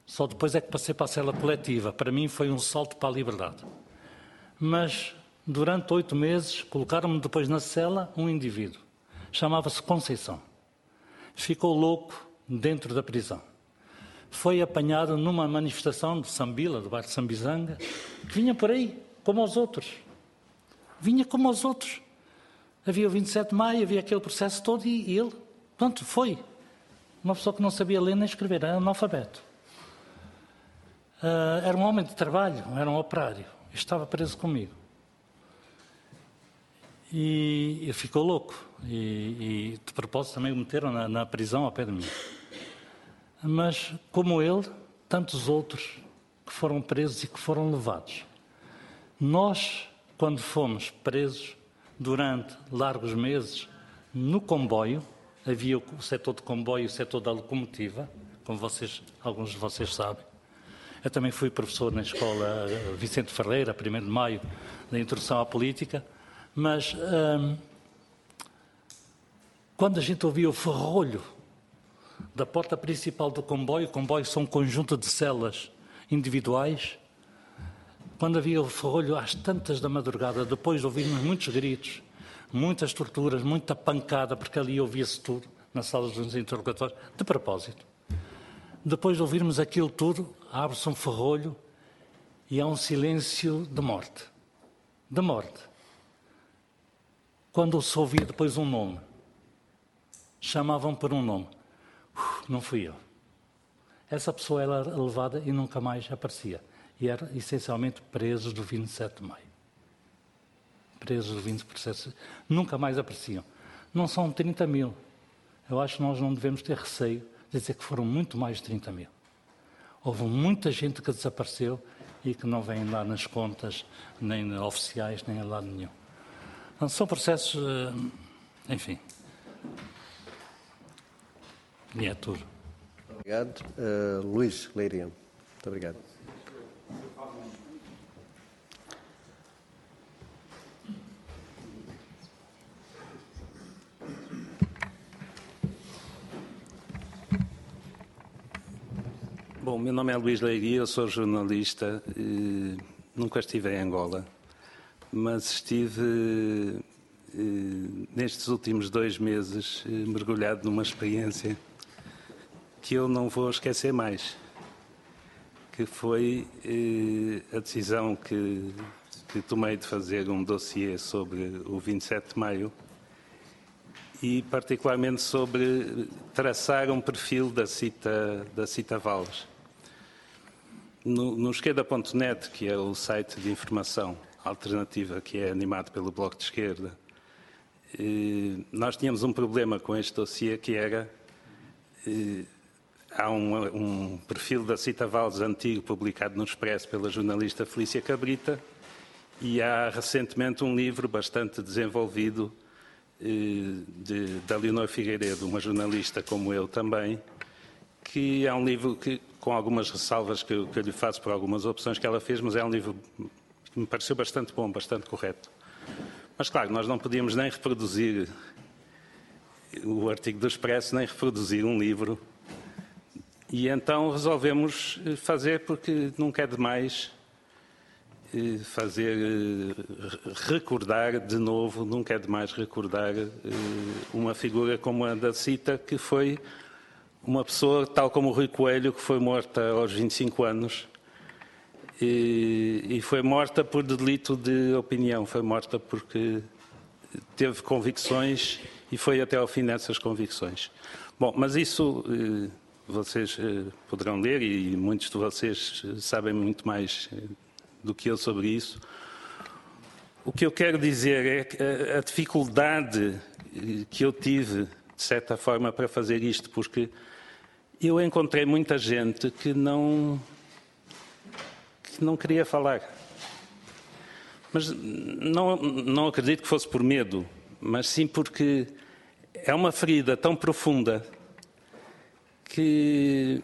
Speaker 7: Só depois é que passei para a cela coletiva. Para mim foi um salto para a liberdade mas durante oito meses colocaram-me depois na cela um indivíduo. Chamava-se Conceição. Ficou louco dentro da prisão. Foi apanhado numa manifestação de Sambila, do bairro de Sambizanga, que vinha por aí, como os outros. Vinha como os outros. Havia o 27 de maio, havia aquele processo todo e ele, pronto, foi. Uma pessoa que não sabia ler nem escrever, era analfabeto. Uh, era um homem de trabalho, era um operário estava preso comigo. E ele ficou louco. E, e de propósito também o meteram na, na prisão ao pé de mim. Mas, como ele, tantos outros que foram presos e que foram levados. Nós, quando fomos presos, durante largos meses, no comboio, havia o setor de comboio e o setor da locomotiva, como vocês, alguns de vocês sabem, eu também fui professor na escola Vicente Ferreira, 1 de maio, da introdução à política, mas hum, quando a gente ouvia o ferrolho da porta principal do comboio, o comboio são um conjunto de celas individuais, quando havia o ferrolho às tantas da madrugada, depois de ouvirmos muitos gritos, muitas torturas, muita pancada, porque ali ouvia-se tudo, nas salas dos interrogatórios, de propósito. Depois de ouvirmos aquilo tudo, abre-se um ferrolho e há um silêncio de morte. De morte. Quando se ouvia depois um nome, chamavam por um nome. Uf, não fui eu. Essa pessoa era levada e nunca mais aparecia. E era essencialmente presos do 27 de maio. Presos do 27 Nunca mais apareciam. Não são 30 mil. Eu acho que nós não devemos ter receio de dizer que foram muito mais de 30 mil. Houve muita gente que desapareceu e que não vem lá nas contas, nem oficiais, nem a lado nenhum. Então, são processos, eh, enfim. E é tudo.
Speaker 1: Obrigado. Uh, Luís Leiria. Muito obrigado.
Speaker 8: Bom, meu nome é Luís Leiria, eu sou jornalista, nunca estive em Angola, mas estive nestes últimos dois meses mergulhado numa experiência que eu não vou esquecer mais, que foi a decisão que, que tomei de fazer um dossiê sobre o 27 de maio e particularmente sobre traçar um perfil da Cita, da Cita Valles. No, no esquerda.net, que é o site de informação alternativa que é animado pelo Bloco de Esquerda, eh, nós tínhamos um problema com este dossiê que era eh, há um, um, perfil da Cita Valdes antigo publicado no Expresso pela jornalista Felícia Cabrita e há recentemente um livro bastante desenvolvido eh, de, da Leonor Figueiredo, uma jornalista como eu também, que é um livro que com algumas ressalvas que eu, que eu lhe faço por algumas opções que ela fez, mas é um livro que me pareceu bastante bom, bastante correto. Mas, claro, nós não podíamos nem reproduzir o artigo do Expresso, nem reproduzir um livro. E então resolvemos fazer, porque nunca é demais eh, fazer recordar de novo, nunca é demais recordar uma figura como a da Cita, que foi uma pessoa, tal como o Rui Coelho, que foi morta aos 25 anos e, e foi morta por delito de opinião, foi morta porque teve convicções e foi até ao fim dessas convicções. Bom, mas isso eh, vocês eh, poderão ler e muitos de vocês eh, sabem muito mais do que eu sobre isso. O que eu quero dizer é que a dificuldade que eu tive, de certa forma, para fazer isto, porque eu encontrei muita gente que não, que não queria falar. Mas não, não acredito que fosse por medo, mas sim porque é uma ferida tão profunda que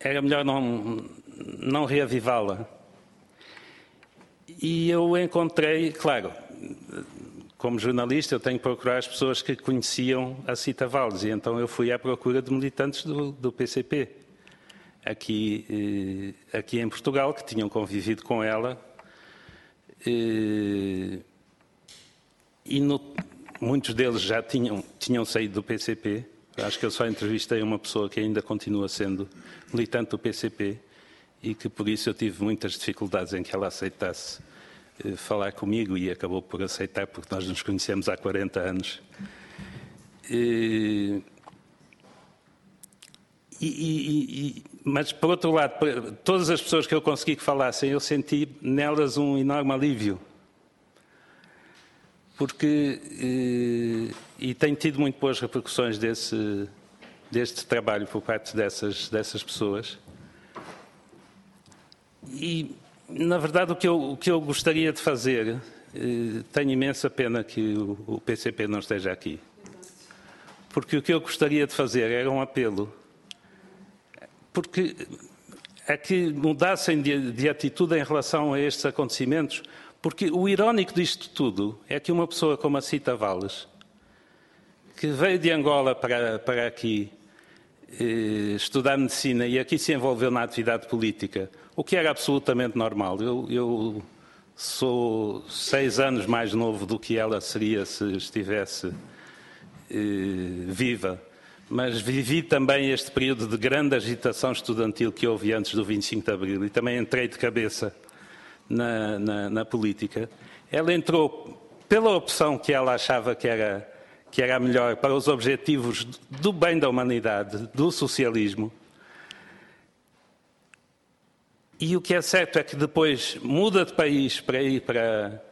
Speaker 8: era melhor não, não reavivá-la. E eu encontrei, claro, como jornalista, eu tenho que procurar as pessoas que conheciam a Cita Valdes, e então eu fui à procura de militantes do, do PCP, aqui, eh, aqui em Portugal, que tinham convivido com ela. Eh, e no, muitos deles já tinham, tinham saído do PCP. Acho que eu só entrevistei uma pessoa que ainda continua sendo militante do PCP e que por isso eu tive muitas dificuldades em que ela aceitasse eh, falar comigo e acabou por aceitar porque nós nos conhecemos há 40 anos. E, e, e, mas, por outro lado, todas as pessoas que eu consegui que falassem, eu senti nelas um enorme alívio porque e, tem tido muito boas repercussões desse, deste trabalho por parte dessas, dessas pessoas. E, na verdade, o que eu, o que eu gostaria de fazer, eh, tenho imensa pena que o, o PCP não esteja aqui. Porque o que eu gostaria de fazer era um apelo, porque é que mudassem de, de atitude em relação a estes acontecimentos, porque o irónico disto tudo é que uma pessoa como a Cita Valles, que veio de Angola para, para aqui eh, estudar medicina e aqui se envolveu na atividade política, o que era absolutamente normal. Eu, eu sou seis anos mais novo do que ela seria se estivesse eh, viva, mas vivi também este período de grande agitação estudantil que houve antes do 25 de Abril e também entrei de cabeça na, na, na política, ela entrou pela opção que ela achava que era, que era melhor para os objetivos do bem da humanidade, do socialismo. E o que é certo é que depois muda de país para ir para,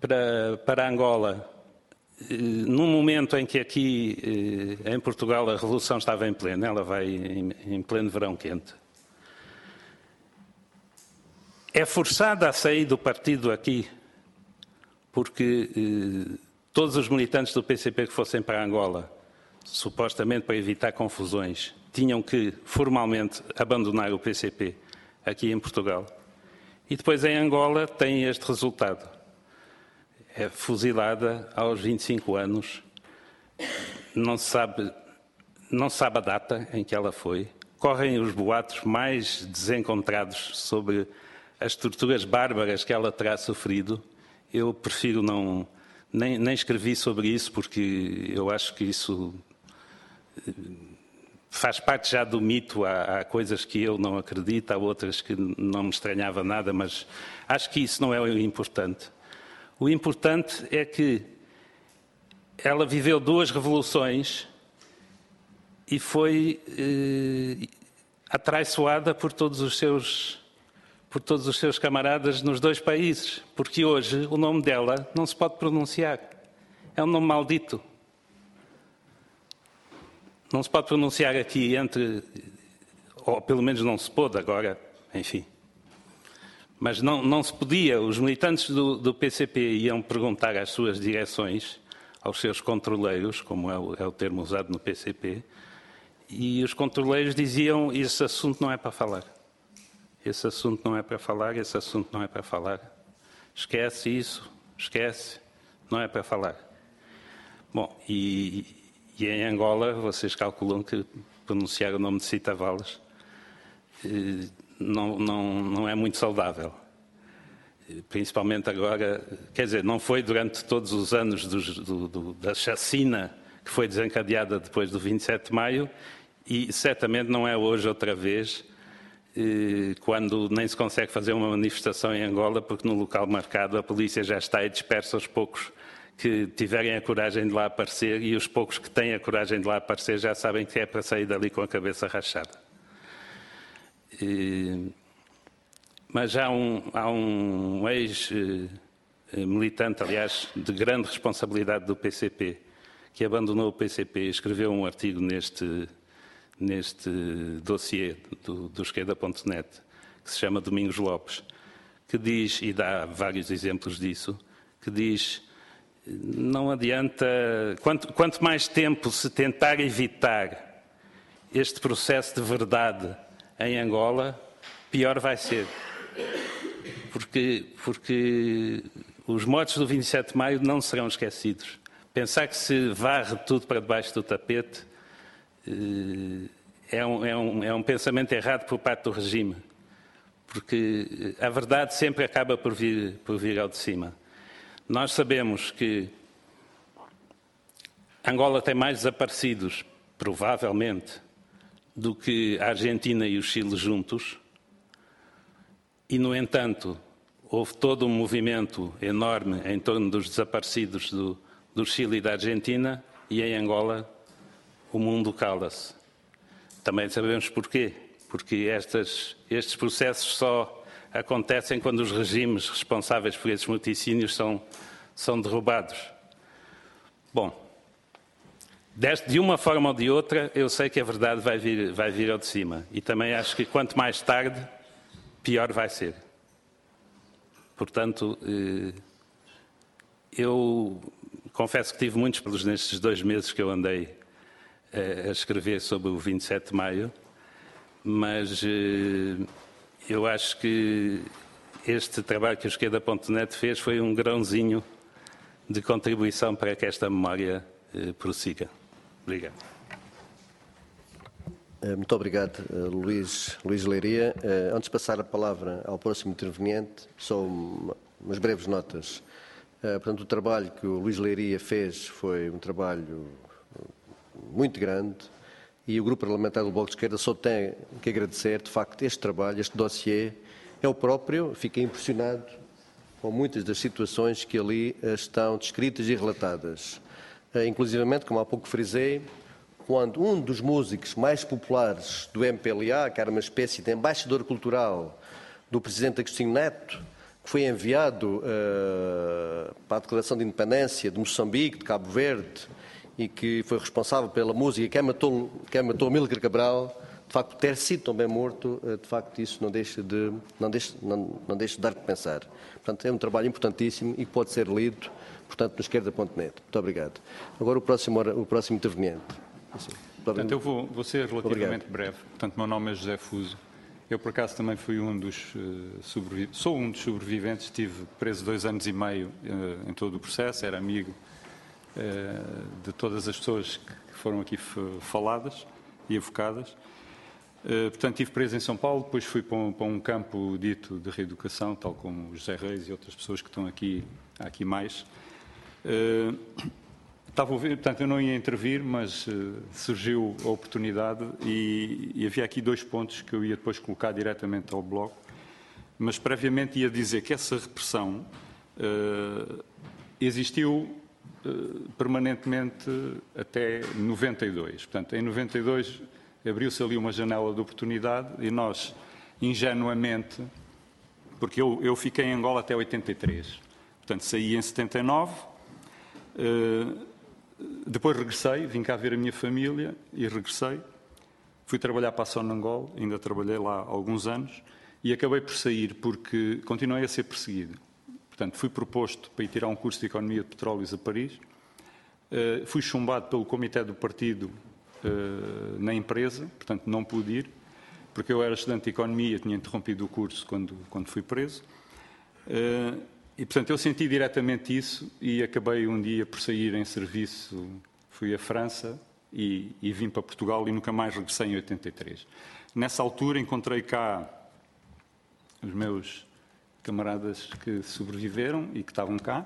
Speaker 8: para, para Angola, eh, num momento em que aqui eh, em Portugal a revolução estava em pleno, ela vai em, em pleno verão quente é forçada a sair do partido aqui, porque eh, todos os militantes do PCP que fossem para Angola, supostamente para evitar confusões, tinham que formalmente abandonar o PCP aqui em Portugal. E depois em Angola tem este resultado. É fuzilada aos 25 anos, não se sabe, não se sabe a data em que ela foi. Correm os boatos mais desencontrados sobre as torturas bárbaras que ela terá sofrido, eu prefiro não. Nem, nem escrevi sobre isso, porque eu acho que isso eh, faz parte já do mito. Há, há, coisas que eu não acredito, há outras que não me estranhava nada, mas acho que isso não é o importante. O importante é que ela viveu duas revoluções e foi eh, atraiçoada por todos os seus por todos os seus camaradas nos dois países, porque hoje o nome dela não se pode pronunciar. É um nome maldito. Não se pode pronunciar aqui entre. Ou pelo menos não se pôde agora, enfim. Mas não, não se podia. Os militantes do, do PCP iam perguntar às suas direções, aos seus controleiros, como é o, é o termo usado no PCP, e os controleiros diziam: esse assunto não é para falar. Esse assunto não é para falar, esse assunto não é para falar. Esquece isso, esquece, não é para falar. Bom, e, e em Angola, vocês calculam que pronunciar o nome de Cita Valles eh, não, não, não é muito saudável. Principalmente agora, quer dizer, não foi durante todos os anos do, do, da chacina que foi desencadeada depois do 27 de maio e certamente não é hoje outra vez quando nem se consegue fazer uma manifestação em Angola, porque no local marcado a polícia já está e dispersa os poucos que tiverem a coragem de lá aparecer e os poucos que têm a coragem de lá aparecer já sabem que é para sair dali com a cabeça rachada. E, mas há um, há um ex-militante, aliás, de grande responsabilidade do PCP, que abandonou o PCP e escreveu um artigo neste neste dossiê do, do esquerda.net, que se chama Domingos Lopes, que diz, e dá vários exemplos disso, que diz não adianta, quanto, quanto mais tempo se tentar evitar este processo de verdade em Angola, pior vai ser. Porque, porque os mortos do 27 de maio não serão esquecidos. Pensar que se varre tudo para debaixo do tapete é um, é, um, é um pensamento errado por parte do regime, porque a verdade sempre acaba por vir, por vir ao de cima. Nós sabemos que Angola tem mais desaparecidos, provavelmente, do que a Argentina e o Chile juntos, e, no entanto, houve todo um movimento enorme em torno dos desaparecidos do, do Chile e da Argentina, e em Angola o mundo cala-se. Também sabemos porquê. Porque estas, estes processos só acontecem quando os regimes responsáveis por esses morticínios são, são derrubados. Bom, de uma forma ou de outra, eu sei que a verdade vai vir, vai vir ao de cima. E também acho que quanto mais tarde, pior vai ser. Portanto, eh, eu confesso que tive muitos pelos nestes dois meses que eu andei a escrever sobre o 27 de maio, mas eh, eu acho que este trabalho que o Esquerda.net fez foi um grãozinho de contribuição para que esta memória eh, prossiga. Obrigado.
Speaker 1: Eh, muito obrigado, Luís, Luís Leiria. Antes de passar a palavra ao próximo interveniente, só umas breves notas. Portanto, o trabalho que o Luís Leiria fez foi um trabalho muito grande e o Grupo Parlamentar do Bloco de Esquerda só tem que agradecer, de facto, este trabalho, este dossiê. Eu próprio fiquei impressionado com muitas das situações que ali eh, estão descritas e relatadas. Eh, inclusivamente, como há pouco frisei, quando um dos músicos mais populares do MPLA, que era uma espécie de embaixador cultural do presidente Agostinho Neto, que foi enviado uh, para a declaração de independência de Moçambique, de Cabo Verde, e que foi responsável pela música quem matou, quem matou Milker Cabral, de facto, ter sido também morto, eh, de facto, isso não deixa de, não deixa, não, não deixa de dar que pensar. Portanto, é um trabalho importantíssimo e que pode ser lido, portanto, no esquerda.net. Muito obrigado. Agora o próximo, o próximo interveniente.
Speaker 9: Assim, portanto, eu vou, vou ser relativamente obrigado. breve. Portanto, meu nome é José Fuso. Eu, por acaso, também fui um dos uh, sobreviventes, sou um dos sobreviventes, estive preso dois anos e meio uh, em todo o processo, era amigo eh, de todas as pessoas que foram aqui faladas e evocadas. Eh, portanto, estive preso em São Paulo, depois fui para um, campo dito de reeducação, tal como o José Reis e outras pessoas que estão aqui, aqui mais. Estava a ouvir, portanto, eu não ia intervir, mas surgiu a oportunidade e, e, havia aqui dois pontos que eu ia depois colocar diretamente ao bloco, mas previamente ia dizer que essa repressão existiu eh, permanentemente até 92. Portanto, em 92 abriu-se ali uma janela de oportunidade e nós, ingenuamente, porque eu, eu fiquei em Angola até 83, portanto, saí em 79, eh, depois regressei, vim cá ver a minha família e regressei. Fui trabalhar para a Sonangol, ainda trabalhei lá alguns anos, e acabei por sair porque continuei a ser perseguido. Portanto, fui proposto para ir tirar um curso de Economia de Petróleos a Paris. Uh, fui chumbado pelo comitê do partido uh, na empresa, portanto não pude ir, porque eu era estudante de Economia, tinha interrompido o curso quando, quando fui preso. Uh, e, portanto, eu senti diretamente isso e acabei um dia por sair em serviço. Fui à França e, e vim para Portugal e nunca mais regressei em 83. Nessa altura encontrei cá os meus camaradas que sobreviveram e que estavam cá.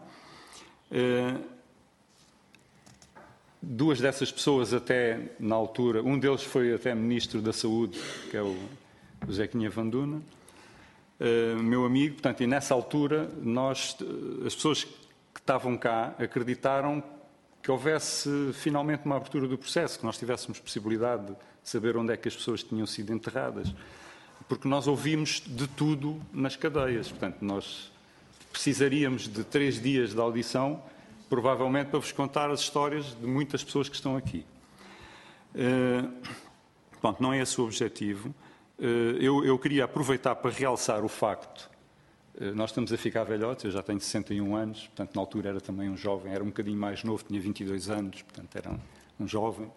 Speaker 9: Uh, duas dessas pessoas até na altura, um deles foi até Ministro da Saúde, que é o Zequinha Vanduna, uh, meu amigo, portanto, e nessa altura nós, as pessoas que estavam cá acreditaram que houvesse finalmente uma abertura do processo, que nós tivéssemos possibilidade de saber onde é que as pessoas tinham sido enterradas. Porque nós ouvimos de tudo nas cadeias. Portanto, nós precisaríamos de três dias de audição, provavelmente para vos contar as histórias de muitas pessoas que estão aqui. Uh, pronto, não é esse o objetivo. Uh, eu, eu, queria aproveitar para realçar o facto. Uh, nós estamos a ficar velhotes, eu já tenho 61 anos, portanto, na altura era também um jovem, era um bocadinho mais novo, tinha 22 anos, portanto, era um, um jovem.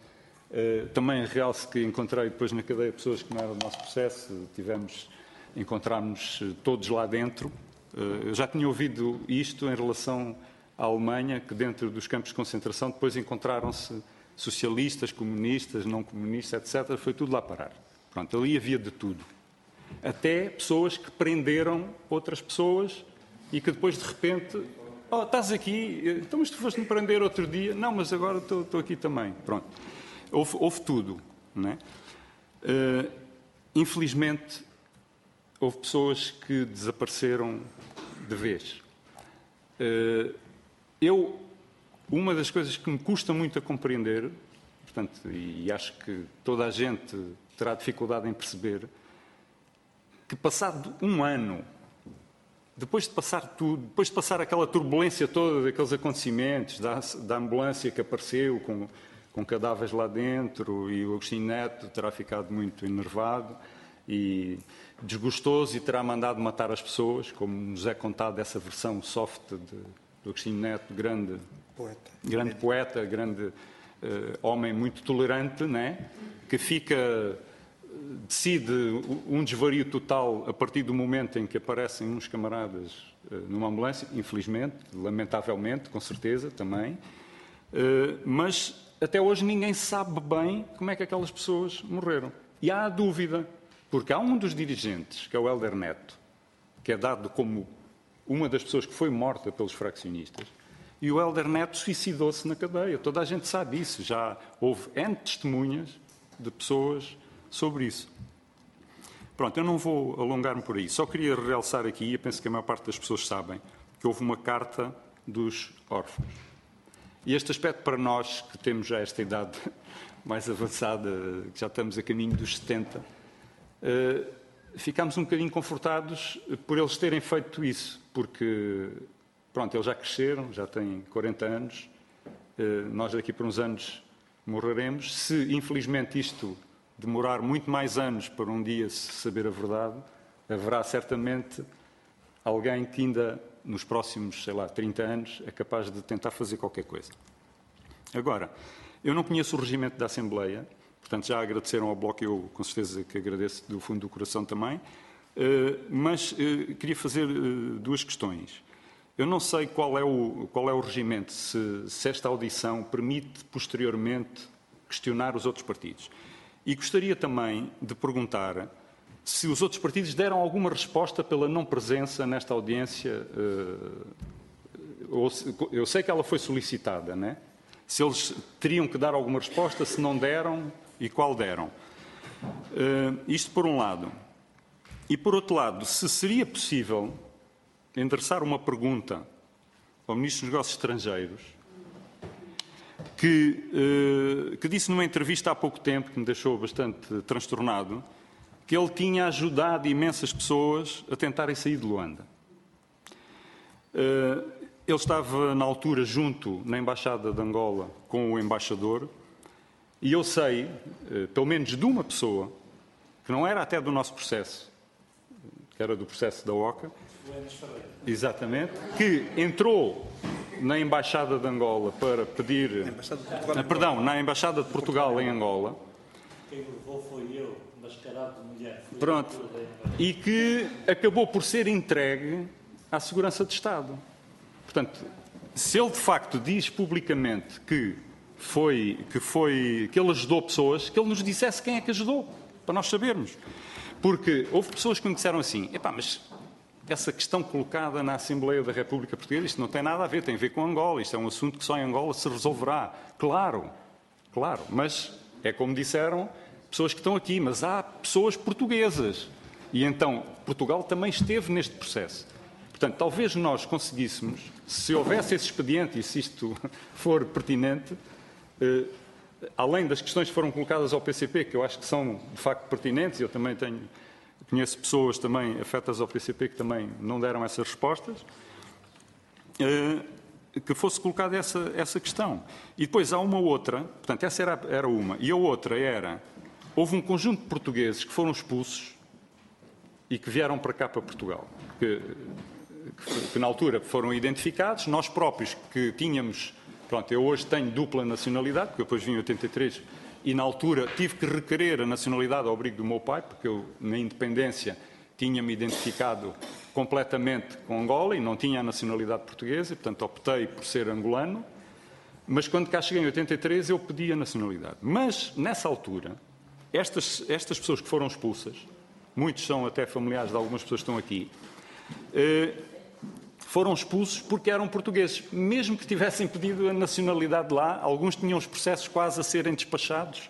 Speaker 9: Uh, também realço que encontrei depois na cadeia pessoas que não eram do nosso processo, tivemos, encontramos todos lá dentro. Uh, eu já tinha ouvido isto em relação à Alemanha, que dentro dos campos de concentração depois encontraram-se socialistas, comunistas, não comunistas, etc. Foi tudo lá parar. Pronto, ali havia de tudo. Até pessoas que prenderam outras pessoas e que depois de repente, oh, estás aqui, então mas tu foste-me prender outro dia, não, mas agora estou, estou aqui também. Pronto. Houve, houve tudo. Uh, infelizmente, houve pessoas que desapareceram de vez. Uh, eu, uma das coisas que me custa muito a compreender, portanto, e acho que toda a gente terá dificuldade em perceber, que passado um ano, depois de passar tudo, depois de passar aquela turbulência toda daqueles acontecimentos, da, da ambulância que apareceu com com cadáveres lá dentro e o Agostinho Neto terá ficado muito enervado e desgostoso e terá mandado matar as pessoas, como nos é contado essa versão soft de, do Agostinho Neto, grande poeta, grande, poeta, grande uh, homem muito tolerante, né? que fica decide um desvario total a partir do momento em que aparecem uns camaradas uh, numa ambulância, infelizmente, lamentavelmente, com certeza também, uh, mas até hoje ninguém sabe bem como é que aquelas pessoas morreram. E há a dúvida, porque há um dos dirigentes, que é o Helder Neto, que é dado como uma das pessoas que foi morta pelos fraccionistas, e o Helder Neto suicidou-se na cadeia. Toda a gente sabe isso. Já houve N testemunhas de pessoas sobre isso. Pronto, eu não vou alongar-me por aí. Só queria realçar aqui, e penso que a maior parte das pessoas sabem, que houve uma carta dos órfãos. E este aspecto para nós, que temos já esta idade mais avançada, que já estamos a caminho dos 70, eh, ficámos um bocadinho confortados por eles terem feito isso, porque, pronto, eles já cresceram, já têm 40 anos, eh, nós daqui por uns anos morreremos. Se, infelizmente, isto demorar muito mais anos para um dia se saber a verdade, haverá certamente alguém que ainda nos próximos, sei lá, 30 anos, é capaz de tentar fazer qualquer coisa. Agora, eu não conheço o regimento da Assembleia, portanto já agradeceram ao Bloco, eu com certeza que agradeço do fundo do coração também, eh, mas eh, queria fazer eh, duas questões. Eu não sei qual é o, qual é o regimento, se, se esta audição permite posteriormente questionar os outros partidos. E gostaria também de perguntar se os outros partidos deram alguma resposta pela não presença nesta audiência. Eh, eu sei que ela foi solicitada, né? Se eles teriam que dar alguma resposta, se não deram e qual deram. Eh, isto por um lado. E por outro lado, se seria possível endereçar uma pergunta ao Ministro dos Negócios Estrangeiros, que, eh, que disse numa entrevista há pouco tempo, que me deixou bastante transtornado, que ele tinha ajudado imensas pessoas a tentarem sair de Luanda. Eh, ele estava, na altura, junto na Embaixada de Angola com o embaixador, e eu sei, eh, pelo menos de uma pessoa, que não era até do nosso processo, que era do processo da OCA, exatamente, que entrou na Embaixada de Angola para pedir. Na perdão, na Embaixada de Portugal em Angola.
Speaker 7: Quem levou foi eu mascarado de mulher.
Speaker 9: Pronto. E que acabou por ser entregue à Segurança de Estado. Portanto, se ele de facto diz publicamente que foi, que foi, que ele ajudou pessoas, que ele nos dissesse quem é que ajudou, para nós sabermos. Porque houve pessoas que me disseram assim, epá, mas essa questão colocada na Assembleia da República Portuguesa, isto não tem nada a ver, tem a ver com Angola, isto é um assunto que só em Angola se resolverá. Claro, claro, mas é como disseram pessoas que estão aqui, mas há pessoas portuguesas. E então Portugal também esteve neste processo. Portanto, talvez nós conseguíssemos, se houvesse esse expediente e se isto for pertinente, eh, além das questões que foram colocadas ao PCP, que eu acho que são de facto pertinentes, eu também tenho, conheço pessoas também afetas ao PCP que também não deram essas respostas, eh, que fosse colocada essa, essa questão. E depois há uma outra, portanto, essa era, era uma, e a outra era, houve um conjunto de portugueses que foram expulsos e que vieram para cá, para Portugal, que, que, que na altura foram identificados, nós próprios que tínhamos, pronto, eu hoje tenho dupla nacionalidade, porque eu depois vim em 83 e na altura tive que requerer a nacionalidade ao abrigo do meu pai, porque eu na independência tinha-me identificado completamente com Angola e não tinha a nacionalidade portuguesa, e, portanto optei por ser angolano. Mas quando cá cheguei em 83 eu pedi a nacionalidade. Mas nessa altura, estas, estas pessoas que foram expulsas, muitos são até familiares de algumas pessoas que estão aqui, eh, foram expulsos porque eram portugueses. Mesmo que tivessem pedido a nacionalidade lá, alguns tinham os processos quase a serem despachados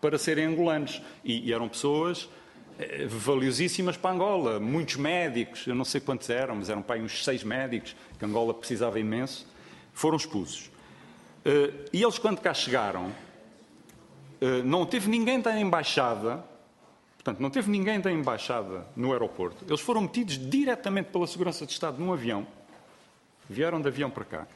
Speaker 9: para serem angolanos. E, e eram pessoas eh, valiosíssimas para Angola. Muitos médicos, eu não sei quantos eram, mas eram para aí uns seis médicos, que Angola precisava imenso, foram expulsos. Eh, e eles, quando cá chegaram, não teve ninguém da embaixada Portanto, não teve ninguém da embaixada no aeroporto. Eles foram metidos diretamente pela Segurança de Estado num avião. Vieram de avião para cá.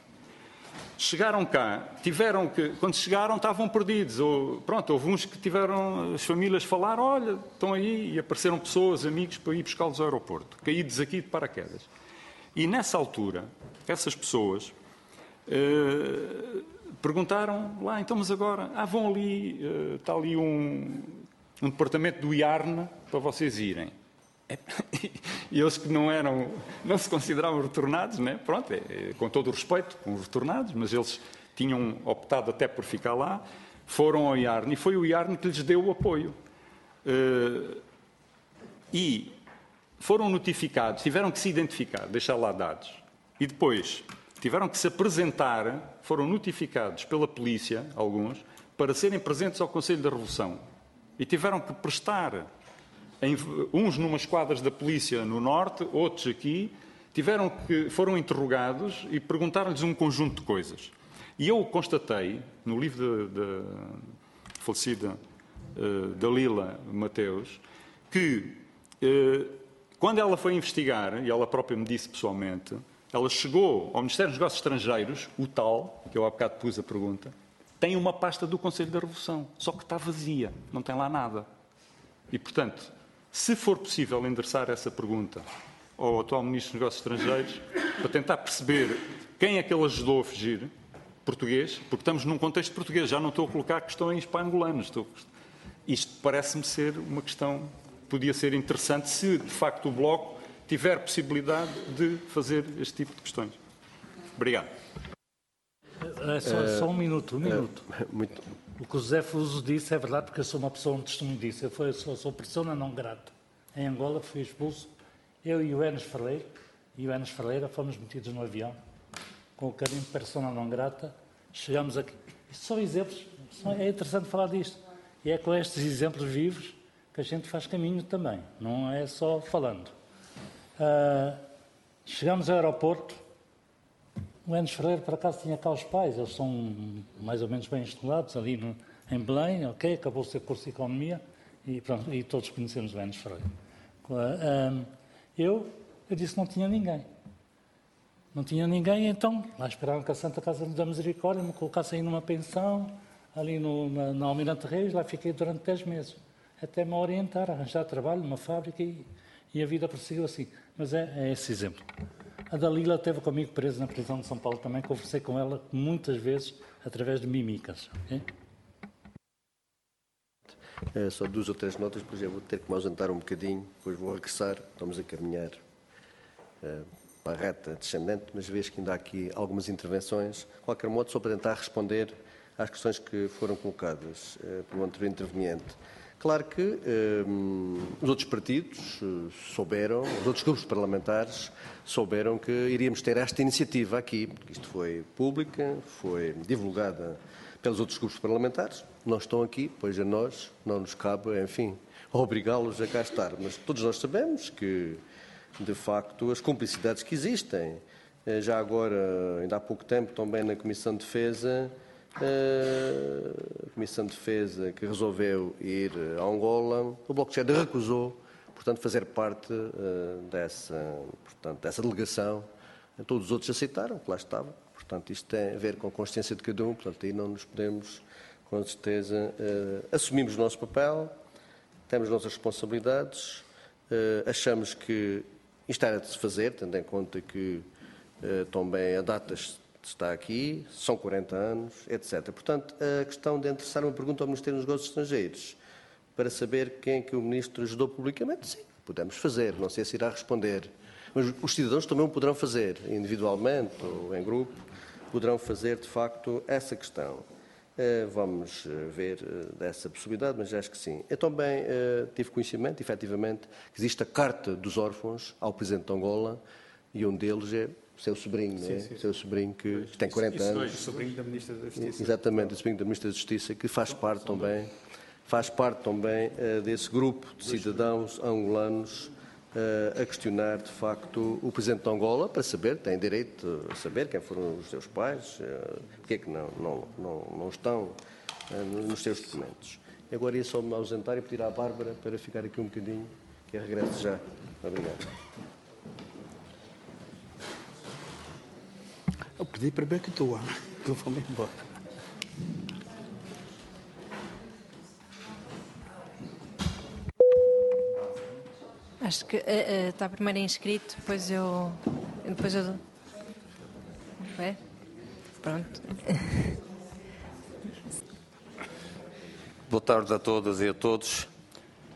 Speaker 9: Chegaram cá, tiveram que, quando chegaram, estavam perdidos. Ou, pronto, houve uns que tiveram, as famílias falaram, olha, estão aí, e apareceram pessoas, amigos, para ir buscá-los ao aeroporto, caídos aqui de paraquedas. E nessa altura, essas pessoas eh, perguntaram lá, então, mas agora, ah, vão ali, eh, está ali um, um departamento do IARN para vocês irem. E eles que não eram, não se consideravam retornados, né? pronto, é, é, com todo o respeito, com os retornados, mas eles tinham optado até por ficar lá, foram ao IARN e foi o IARN que lhes deu o apoio. Uh, e foram notificados, tiveram que se identificar, deixar lá dados. E depois tiveram que se apresentar, foram notificados pela polícia, alguns, para serem presentes ao Conselho da Revolução e tiveram que prestar, em, uns numas quadras da polícia no norte, outros aqui, tiveram que, foram interrogados e perguntaram-lhes um conjunto de coisas. E eu constatei, no livro da falecida uh, Dalila Mateus, que uh, quando ela foi investigar, e ela própria me disse pessoalmente, ela chegou ao Ministério dos Negócios Estrangeiros, o tal, que eu há bocado pus a pergunta, tem uma pasta do Conselho da Revolução, só que está vazia, não tem lá nada. E, portanto, se for possível endereçar essa pergunta ao atual Ministro dos Negócios Estrangeiros, para tentar perceber quem é que ele ajudou a fugir, português, porque estamos num contexto português, já não estou a colocar questões para angolanos. Estou... Isto parece-me ser uma questão que podia ser interessante se, de facto, o Bloco tiver possibilidade de fazer este tipo de questões. Obrigado.
Speaker 7: É só, só, um minuto, um minuto. Muito... O que o José Fuso disse é verdade, porque eu sou uma pessoa, um testemunho disso. Eu, fui, eu sou, sou persona não grata. Em Angola fui expulso, eu e o Enes Ferreira, e o Enes Ferreira fomos metidos no avião, com o carinho de persona não grata. Chegamos aqui. Isto são exemplos, é interessante falar disto. E é com estes exemplos vivos que a gente faz caminho também, não é só falando. Uh, chegamos ao aeroporto, o Enes Ferreira, por acaso, tinha cá os pais, eles são mais ou menos bem estudados ali no, em Belém, ok, acabou o seu curso de Economia e, pronto, e todos conhecemos o Enes Ferreira. Um, eu, eu disse que não tinha ninguém. Não tinha ninguém, então lá esperaram que a Santa Casa da Misericórdia me colocasse aí numa pensão, ali no, na, na Almirante Reis, lá fiquei durante 10 meses, até me orientar, arranjar trabalho numa fábrica e, e a vida prosseguiu assim. Mas é, é esse exemplo. A Dalila esteve comigo presa na prisão de São Paulo também, conversei com ela muitas vezes através de mímicas. Okay?
Speaker 1: É, só duas ou três notas, depois eu vou ter que me ausentar um bocadinho, depois vou regressar, vamos a caminhar é, para a reta descendente, mas vejo que ainda há aqui algumas intervenções. De qualquer modo, só para tentar responder às questões que foram colocadas é, pelo anterior interveniente. Claro que um, os outros partidos uh, souberam, os outros grupos parlamentares souberam que iríamos ter esta iniciativa aqui, isto foi pública, foi divulgada pelos outros grupos parlamentares, não estão aqui, pois a nós não nos cabe, enfim, obrigá-los a cá estar. Mas todos nós sabemos que, de facto, as cumplicidades que existem, eh, já agora, ainda há pouco tempo, também na Comissão de Defesa, eh, a Comissão de Defesa que resolveu ir a Angola, o Bloco de Esquerda recusou, portanto, fazer parte eh, dessa, portanto, dessa delegação. Todos os outros aceitaram, que lá estava. Portanto, isto tem a ver com a consciência de cada um, portanto, aí não nos podemos, com certeza, uh, assumimos o nosso papel, temos as nossas responsabilidades, uh, achamos que isto era de se fazer, tendo em conta que também a data está aqui, são 40 anos, etc. Portanto, a questão de interessar uma pergunta ao Ministério dos Negócios Estrangeiros para saber quem é que o Ministro ajudou publicamente, sim, podemos fazer, não sei se irá responder. Mas os cidadãos também o poderão fazer, individualmente ou em grupo, poderão fazer de facto essa questão. Eh, vamos eh, ver eh, dessa possibilidade, mas acho que sim. Eu também tive conhecimento, efetivamente, que existe a Carta dos Órfãos ao Presidente de Angola e um deles é seu sobrinho, sim, não é? Sim, seu sobrinho que, que tem 40 isso, anos.
Speaker 2: O sobrinho da Ministra da Justiça.
Speaker 1: Exatamente, o sobrinho da Ministra da Justiça, que faz parte também, faz parte também desse grupo de cidadãos angolanos a questionar, de facto, o Presidente de Angola para saber, tem direito a saber quem foram os seus pais, porque é que não, não, não, não estão nos seus documentos. Agora ia só me ausentar e pedir à Bárbara para ficar aqui um bocadinho, que regresse já. Obrigado.
Speaker 2: Eu pedi para ver que estou, que eu vou-me embora.
Speaker 10: Acho que uh, uh, está primeiro inscrito, depois eu. Depois eu. É? Pronto.
Speaker 11: Boa tarde a todas e a todos.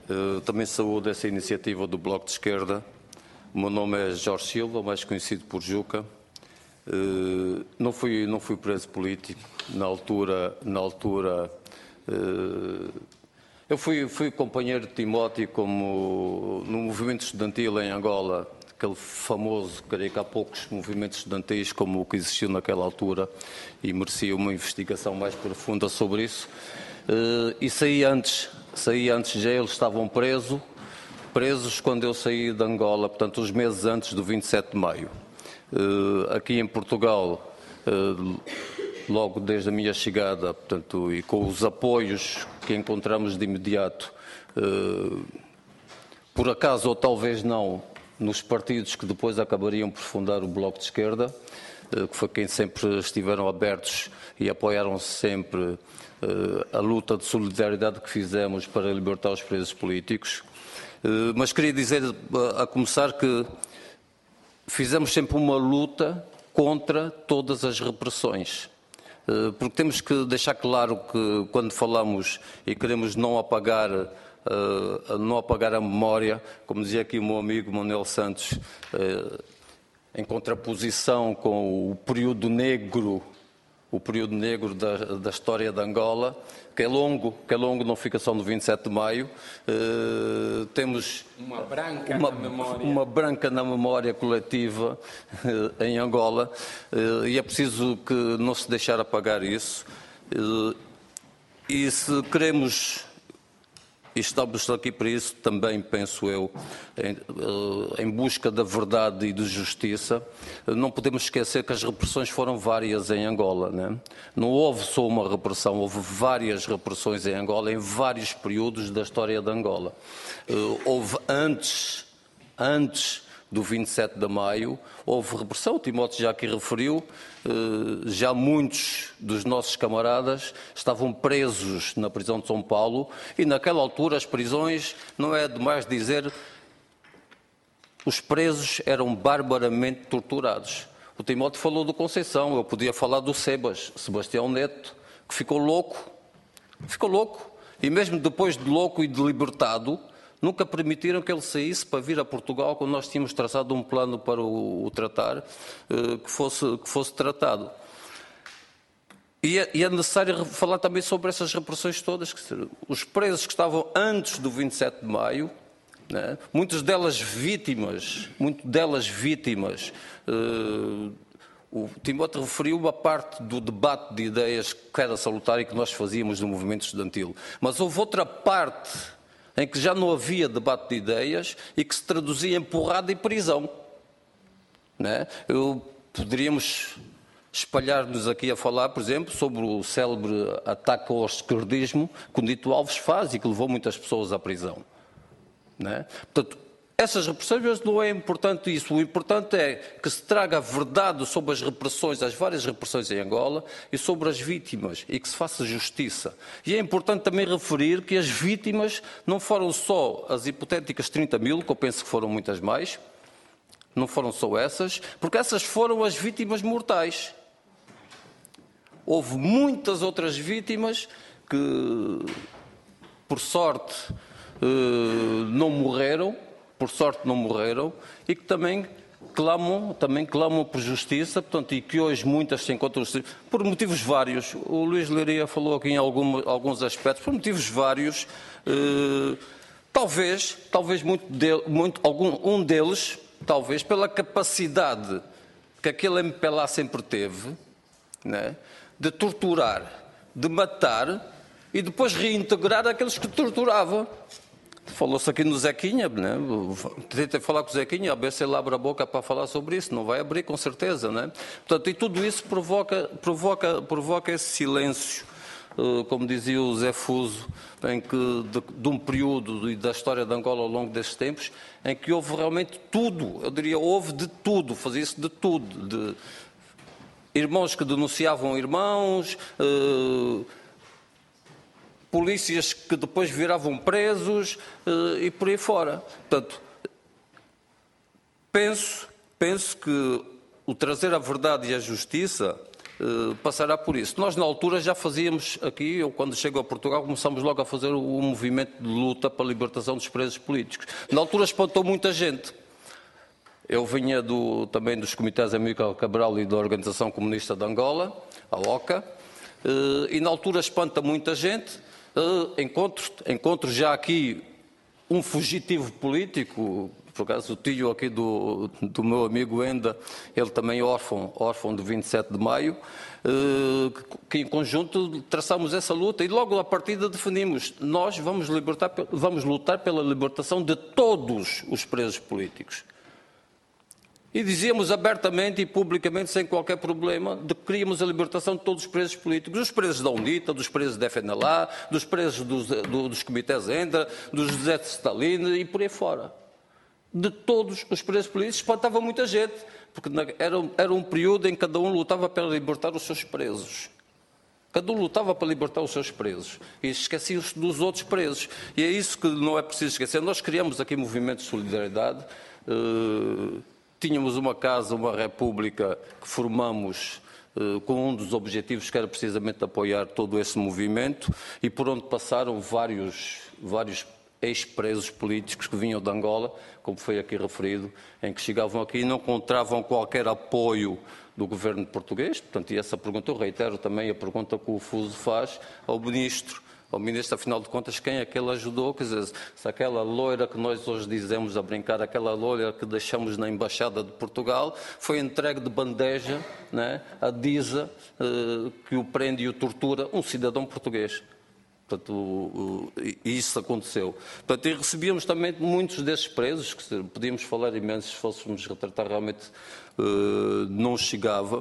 Speaker 11: Uh, também saúdo essa iniciativa do Bloco de Esquerda. O meu nome é Jorge Silva, mais conhecido por Juca. Uh, não fui não fui preso político na altura na altura uh, eu fui, fui companheiro de Timóteo como no movimento estudantil em Angola, aquele famoso, creio que há poucos movimentos estudantis como o que existiu naquela altura e merecia uma investigação mais profunda sobre isso. Uh, e saí antes, saí antes já eles estavam presos, presos quando eu saí de Angola, portanto os meses antes do 27 de maio. Uh, aqui em Portugal, uh, logo desde a minha chegada, portanto, e com os apoios que encontramos de imediato, eh, por acaso ou talvez não, nos partidos que depois acabariam por fundar o Bloco de Esquerda, eh, que foi quem sempre estiveram abertos e apoiaram sempre eh, a luta de solidariedade que fizemos para libertar os presos políticos. Mas queria dizer, a começar, que fizemos sempre uma luta contra todas as repressões. Eh, porque temos que deixar claro que quando falamos e queremos não apagar Uh, não apagar a memória, como dizia aqui o meu amigo Manuel Santos, uh, em contraposição com o período negro o período negro da, da, história de Angola, que é longo, que é longo, não fica só no 27 de maio. Uh, temos
Speaker 12: uma branca uma, na memória,
Speaker 11: uma branca na memória coletiva uh, em Angola uh, e é preciso que não se deixar apagar isso. e se queremos e estamos aqui para isso também, penso eu, em, eh, em, busca da verdade e de justiça. Não podemos esquecer que as repressões foram várias em Angola. Né? Não houve só uma repressão, houve várias repressões em Angola, em vários períodos da história de Angola. Eh, houve antes, antes do 27 de maio, houve repressão, o Timóteo já aqui referiu, eh, já muitos dos nossos camaradas estavam presos na prisão de São Paulo e naquela altura as prisões, não é demais dizer, os presos eram barbaramente torturados. O Timóteo falou do Conceição, eu podia falar do Sebas, Sebastião Neto, que ficou louco, ficou louco, e mesmo depois de louco e de libertado, Nunca permitiram que ele saísse para vir a Portugal quando nós tínhamos traçado um plano para o, o tratar, eh, que fosse, que fosse tratado. E é, e é, necessário falar também sobre essas repressões todas. Os presos que estavam antes do 27 de maio, né, muitas delas vítimas, muito delas vítimas. Uh, o Timóteo referiu uma parte do debate de ideias que era salutar e que nós fazíamos no movimento estudantil. Mas houve outra parte em que já não havia debate de ideias e que se traduzia em porrada e prisão. Né? Eu, poderíamos espalhar-nos aqui a falar, por exemplo, sobre o célebre ataque ao esquerdismo que o Nito Alves faz e que levou muitas pessoas à prisão. Né? Portanto, essas repressões não é importante isso. O importante é que se traga a verdade sobre as repressões, as várias repressões em Angola e sobre as vítimas e que se faça justiça. E é importante também referir que as vítimas não foram só as hipotéticas 30 mil, que eu penso que foram muitas mais, não foram só essas, porque essas foram as vítimas mortais. Houve muitas outras vítimas que, por sorte, eh, não morreram, por sorte não morreram, e que também clamam, também clamam por justiça, portanto, e que hoje muitas se encontram por motivos vários. O Luís Leiria falou aqui em algum, alguns aspectos, por motivos vários. Eh, talvez, talvez muito, de, muito algum, um deles, talvez pela capacidade que aquele MPLA sempre teve, né? de torturar, de matar e depois reintegrar aqueles que torturava. Falou-se aqui no Zequinha, né? tentei falar com o Zequinha, a ver se ele abre a boca para falar sobre isso, não vai abrir com certeza. Né? Portanto, e tudo isso provoca, provoca, provoca esse silêncio, eh, como dizia o Zé Fuso, em que, de, de um período da história de Angola ao longo destes tempos, em que houve realmente tudo, eu diria, houve de tudo, fazia-se de tudo, de, irmãos que denunciavam irmãos, eh, polícias que depois viravam presos eh, e por aí fora. Portanto, penso, penso que o trazer a verdade e a justiça eh, passará por isso. Nós, na altura, já fazíamos aqui, eu quando chego a Portugal, começamos logo a fazer o movimento de luta para a libertação dos presos políticos. Na altura espantou muita gente. Eu vinha do, também dos comitês Amílcar Cabral e da Organização Comunista de Angola, a OCA, eh, e na altura espanta muita gente. Eh, encontro, encontro já aqui um fugitivo político, por acaso o tio aqui do, do meu amigo Enda, ele também órfão, órfão do 27 de maio, eh, que em conjunto traçamos essa luta e logo à partida definimos, nós vamos, libertar, vamos lutar pela libertação de todos os presos políticos. E dizíamos abertamente e publicamente, sem qualquer problema, de que queríamos a libertação de todos os presos políticos, dos presos da UNITA, dos presos da FNLA, dos presos dos, do, dos comitês ENDRA, dos José de Stalin e por aí fora. De todos os presos políticos, espantava muita gente, porque era, era um período em que cada um lutava para libertar os seus presos. Cada um lutava para libertar os seus presos e esqueciam-se dos outros presos. E é isso que não é preciso esquecer. Nós criamos aqui movimentos de solidariedade. Uh, Tínhamos uma casa, uma república que formamos eh, com um dos objetivos que era precisamente apoiar todo esse movimento e por onde passaram vários, vários ex-presos políticos que vinham de Angola, como foi aqui referido, em que chegavam aqui e não encontravam qualquer apoio do governo português. Portanto, e essa pergunta eu reitero também a pergunta que o Fuso faz ao ministro ao ministro, afinal de contas, quem é que ele ajudou? Quer dizer, se aquela loira que nós hoje dizemos a brincar, aquela loira que deixamos na Embaixada de Portugal, foi entregue de bandeja né, a Disa, eh, que o prende e o tortura, um cidadão português. Portanto, isso aconteceu. Portanto, e recebíamos também muitos desses presos, que podíamos falar imenso se fôssemos retratar, realmente uh, não chegava.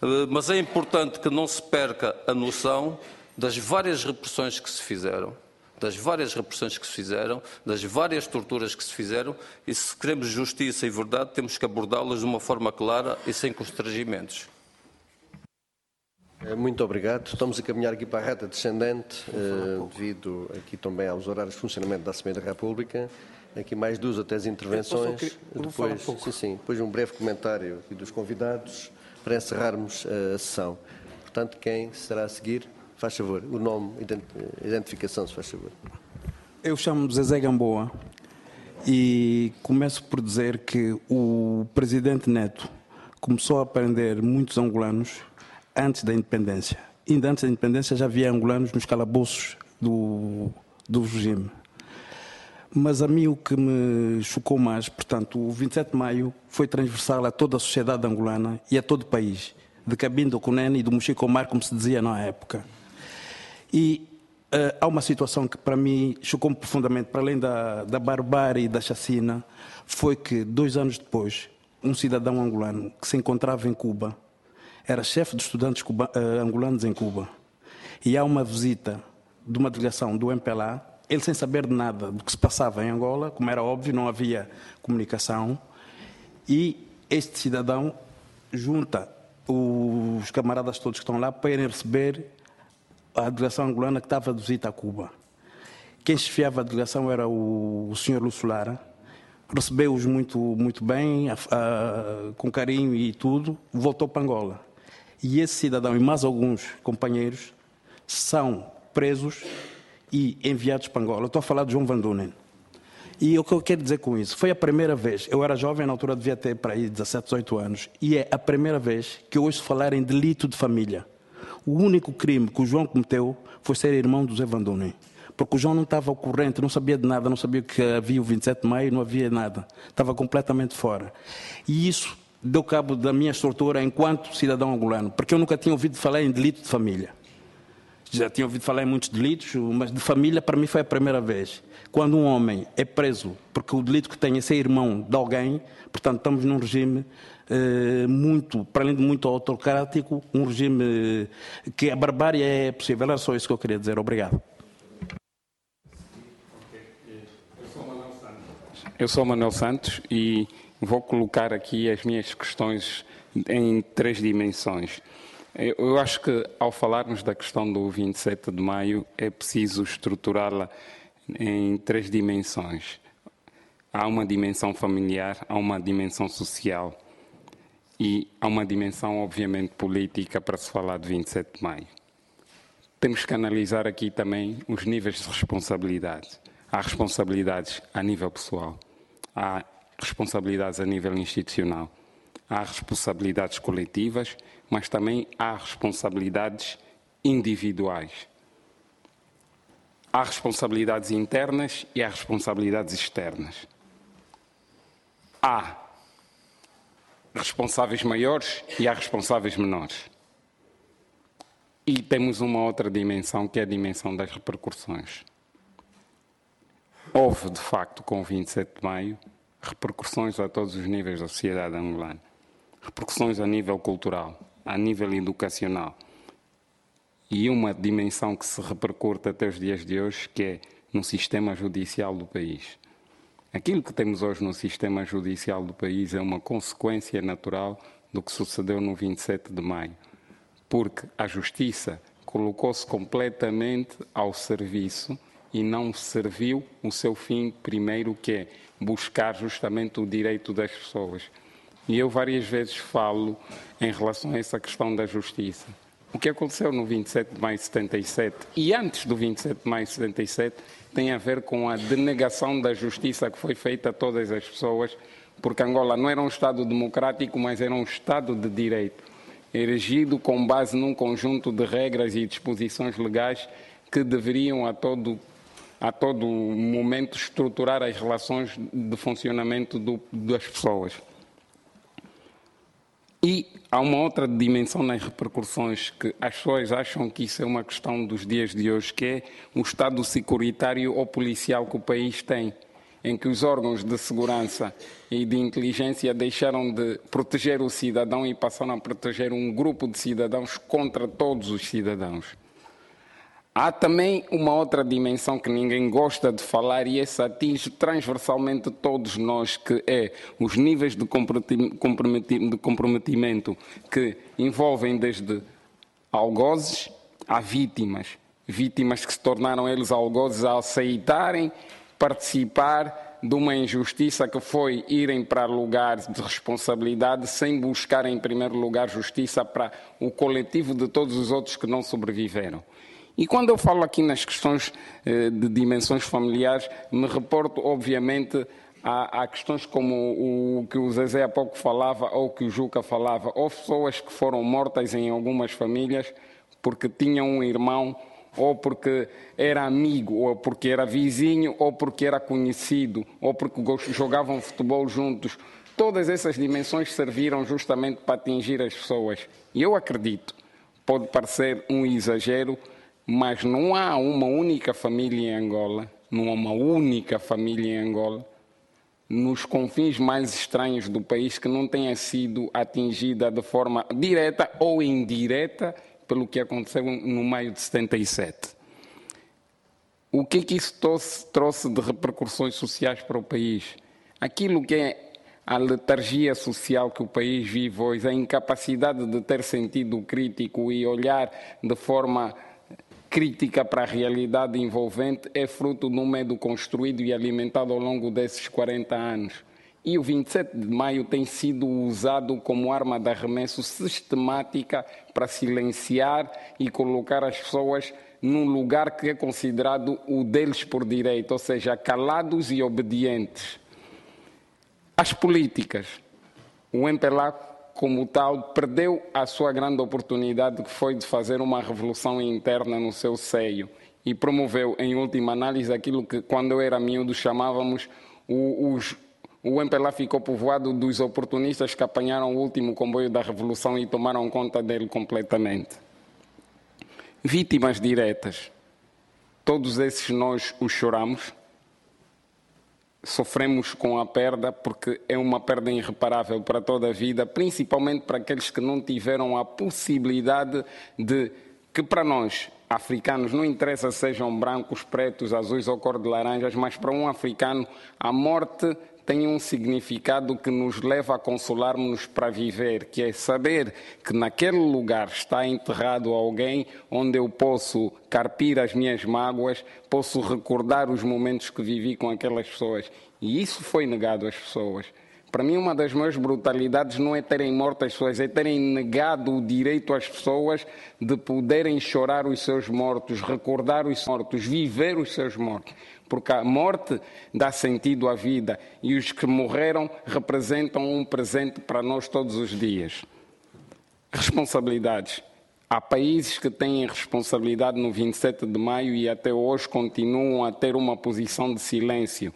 Speaker 11: Uh, mas é importante que não se perca a noção das várias repressões que se fizeram, das várias repressões que se fizeram, das várias torturas que se fizeram, e se queremos justiça e verdade, temos que abordá-las de uma forma clara e sem constrangimentos.
Speaker 1: Eh, muito obrigado. Estamos a caminhar aqui para a reta descendente, uh, devido aqui também aos horários de funcionamento da Assembleia da República. Aqui mais duas ou três intervenções. depois, um sim, sim, depois um breve comentário aqui dos convidados para encerrarmos a sessão. Portanto, quem será a seguir? Faz favor, o nome, identificação, se faz favor.
Speaker 13: Eu chamo-me Zezé Gamboa e começo por dizer que o presidente Neto começou a prender muitos angolanos antes da independência. ainda antes da independência, já havia angolanos nos calabouços do, do regime. Mas a mim o que me chocou mais, portanto, o 27 de maio foi transversal a toda a sociedade angolana e a todo o país, de Cabinda Cunene e do Mochicomar, como se dizia na época. E uh, há uma situação que para mim chocou-me profundamente, para além da, da barbárie e da chacina, foi que dois anos depois, um cidadão angolano que se encontrava em Cuba, era chefe de estudantes cuba, uh, angolanos em Cuba, e há uma visita de uma delegação do MPLA ele sem saber de nada do que se passava em Angola, como era óbvio, não havia comunicação, e este cidadão junta os camaradas todos que estão lá para irem receber a delegação angolana que estava de visita a Cuba. Quem chefiava a delegação era o, o senhor Lúcio Lara, recebeu-os muito, muito bem, a, a, com carinho e tudo, voltou para Angola. E esse cidadão e mais alguns companheiros são presos e enviados para Angola. Estou a falar de João Van Dunen. E o que eu quero dizer com isso? Foi a primeira vez, eu era jovem, na altura devia ter para aí 17, 18 anos, e é a primeira vez que eu ouço falar em delito de família. O único crime que o João cometeu foi ser irmão do Zé Van Dunen. Porque o João não estava ao corrente, não sabia de nada, não sabia que havia o 27 de maio, não havia nada. Estava completamente fora. E isso deu cabo da minha estrutura enquanto cidadão angolano, porque eu nunca tinha ouvido falar em delito de família já tinha ouvido falar em muitos delitos, mas de família para mim foi a primeira vez. Quando um homem é preso porque o delito que tem é ser irmão de alguém, portanto estamos num regime muito, para além de muito autocrático, um regime eh, que a barbárie é possível. Era só isso que eu queria dizer. Obrigado.
Speaker 14: Eu sou Manuel Santos e vou colocar aqui as minhas questões em três dimensões. Eu acho que ao falarmos da questão do 27 de maio é preciso estruturá-la em três dimensões. Há uma dimensão familiar, há uma dimensão social e há uma dimensão, obviamente, política para se falar de 27 de maio. Temos que analisar aqui também os níveis de responsabilidade. Há responsabilidades a nível pessoal, há responsabilidades a nível institucional, há responsabilidades coletivas mas também há responsabilidades individuais. Há responsabilidades internas e há responsabilidades externas. Há responsáveis maiores e há responsáveis menores. E temos uma outra dimensão, que é a dimensão das repercussões. Houve, de facto, com o 27 de maio, repercussões a todos os níveis da sociedade angolana. Repercussões a nível cultural, a nível educacional. E uma dimensão que se repercute até os dias de hoje, que é no sistema judicial do país. Aquilo que temos hoje no sistema judicial do país é uma consequência natural do que sucedeu no 27 de maio, porque a justiça colocou-se completamente ao serviço e não serviu o seu fim primeiro, que é buscar justamente o direito das pessoas. E eu várias vezes falo em relação a essa questão da justiça. O que aconteceu no 27 de maio de 77 e antes do 27 de maio de 77 tem a ver com a denegação da justiça que foi feita a todas as pessoas, porque Angola não era um Estado democrático, mas era um Estado de direito, erigido com base num conjunto de regras e disposições legais que deveriam a todo a todo momento estruturar as relações de funcionamento do, das pessoas. E há uma outra dimensão nas repercussões que as pessoas acham que isso é uma questão dos dias de hoje, que é o estado securitário ou policial que o país tem, em que os órgãos de segurança e de inteligência deixaram de proteger o cidadão e passaram a proteger um grupo de cidadãos contra todos os cidadãos. Há também uma outra dimensão que ninguém gosta de falar e essa atinge transversalmente todos nós, que é os níveis de comprometimento que envolvem desde algozes a vítimas. Vítimas que se tornaram eles algozes a aceitarem participar de uma injustiça que foi irem para lugares de responsabilidade sem buscar em primeiro lugar justiça para o coletivo de todos os outros que não sobreviveram. E quando eu falo aqui nas questões eh, de dimensões familiares, me reporto, obviamente, a, a, questões como o que o Zezé há pouco falava ou que o Juca falava. Houve pessoas que foram mortas em algumas famílias porque tinha um irmão, ou porque era amigo, ou porque era vizinho, ou porque era conhecido, ou porque jogavam futebol juntos. Todas essas dimensões serviram justamente para atingir as pessoas. E eu acredito, pode parecer um exagero, mas não há uma única família em Angola, não há uma única família em Angola, nos confins mais estranhos do país que não tenha sido atingida de forma direta ou indireta pelo que aconteceu no maio de 77. O que que isso trouxe, trouxe de repercussões sociais para o país? Aquilo que é a letargia social que o país vive hoje, a incapacidade de ter sentido crítico e olhar de forma crítica para a realidade envolvente é fruto um medo construído e alimentado ao longo desses 40 anos. E o 27 de maio tem sido usado como arma de arremesso sistemática para silenciar e colocar as pessoas num lugar que é considerado o deles por direito, ou seja, calados e obedientes. As políticas. O MPLA, como tal, perdeu a sua grande oportunidade, que foi de fazer uma revolução interna no seu seio e promoveu, em última análise, aquilo que, quando eu era miúdo, chamávamos os, o MPLA ficou povoado dos oportunistas que apanharam o último comboio da revolução e tomaram conta dele completamente. Vítimas diretas. Todos esses nós os choramos sofremos com a perda porque é uma perda irreparável para toda a vida, principalmente para aqueles que não tiveram a possibilidade de que para nós africanos não interessa sejam brancos, pretos, azuis ou cor de laranjas, mas para um africano a morte tem um significado que nos leva a consolarmos-nos para viver, que é saber que naquele lugar está enterrado alguém onde eu posso carpir as minhas mágoas, posso recordar os momentos que vivi com aquelas pessoas. E isso foi negado às pessoas. Para mim, uma das maiores brutalidades não é terem morto as pessoas, é terem negado o direito às pessoas de poderem chorar os seus mortos, recordar os mortos, viver os seus mortos porque a morte dá sentido à vida e os que morreram representam um presente para nós todos os dias. Responsabilidades. Há países que têm responsabilidade no 27 de maio e até hoje continuam a ter uma posição de silêncio.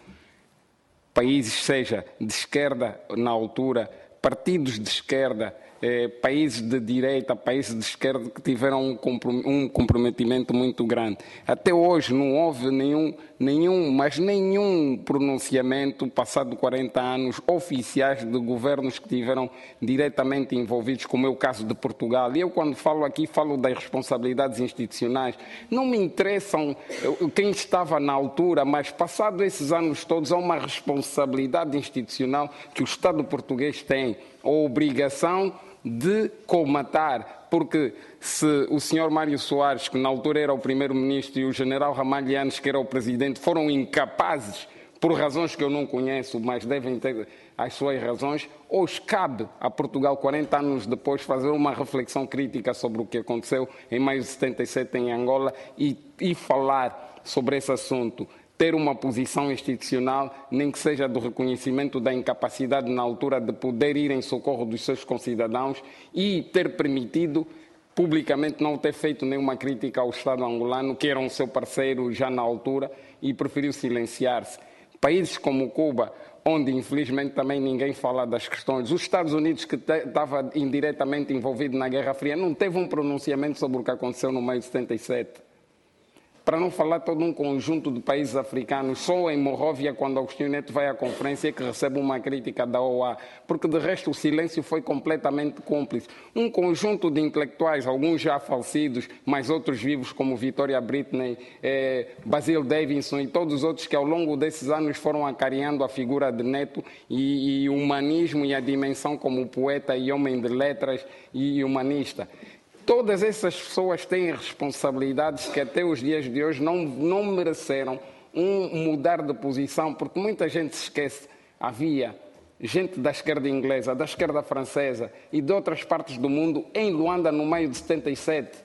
Speaker 14: Países, seja de esquerda na altura, partidos de esquerda, eh, países de direita, países de esquerda que tiveram um comprometimento muito grande. Até hoje não houve nenhum, nenhum, mas nenhum pronunciamento, passado 40 anos, oficiais de governos que tiveram diretamente envolvidos, como é o caso de Portugal. E eu, quando falo aqui, falo das responsabilidades institucionais. Não me interessam quem estava na altura, mas passado esses anos todos, há uma responsabilidade institucional que o Estado português tem, a obrigação de comatar, porque se o senhor Mário Soares, que na altura era o primeiro-ministro, e o general Ramalhianes, que era o presidente, foram incapazes, por razões que eu não conheço, mas devem ter as suas razões, hoje cabe a Portugal, 40 anos depois, fazer uma reflexão crítica sobre o que aconteceu em maio de 77 em Angola e, e falar sobre esse assunto ter uma posição institucional, nem que seja do reconhecimento da incapacidade na altura de poder ir em socorro dos seus concidadãos e ter permitido publicamente não ter feito nenhuma crítica ao Estado angolano, que era um seu parceiro já na altura, e preferiu silenciar-se. Países como Cuba, onde infelizmente também ninguém fala das questões. Os Estados Unidos, que estava indiretamente envolvido na Guerra Fria, não teve um pronunciamento sobre o que aconteceu no meio de 77 para não falar todo um conjunto de países africanos, só em Morróvia, quando Agostinho Neto vai à conferência, que recebe uma crítica da OA, porque de resto o silêncio foi completamente cúmplice. Um conjunto de intelectuais, alguns já falecidos, mas outros vivos, como Victoria Britney, eh, Basil Davidson e todos os outros que ao longo desses anos foram acarinhando a figura de Neto e, e o humanismo e a dimensão como poeta e homem de letras e humanista. Todas essas pessoas têm responsabilidades que até os dias de hoje não, não mereceram um mudar de posição, porque muita gente se esquece. Havia gente da esquerda inglesa, da esquerda francesa e de outras partes do mundo em Luanda no meio de 77.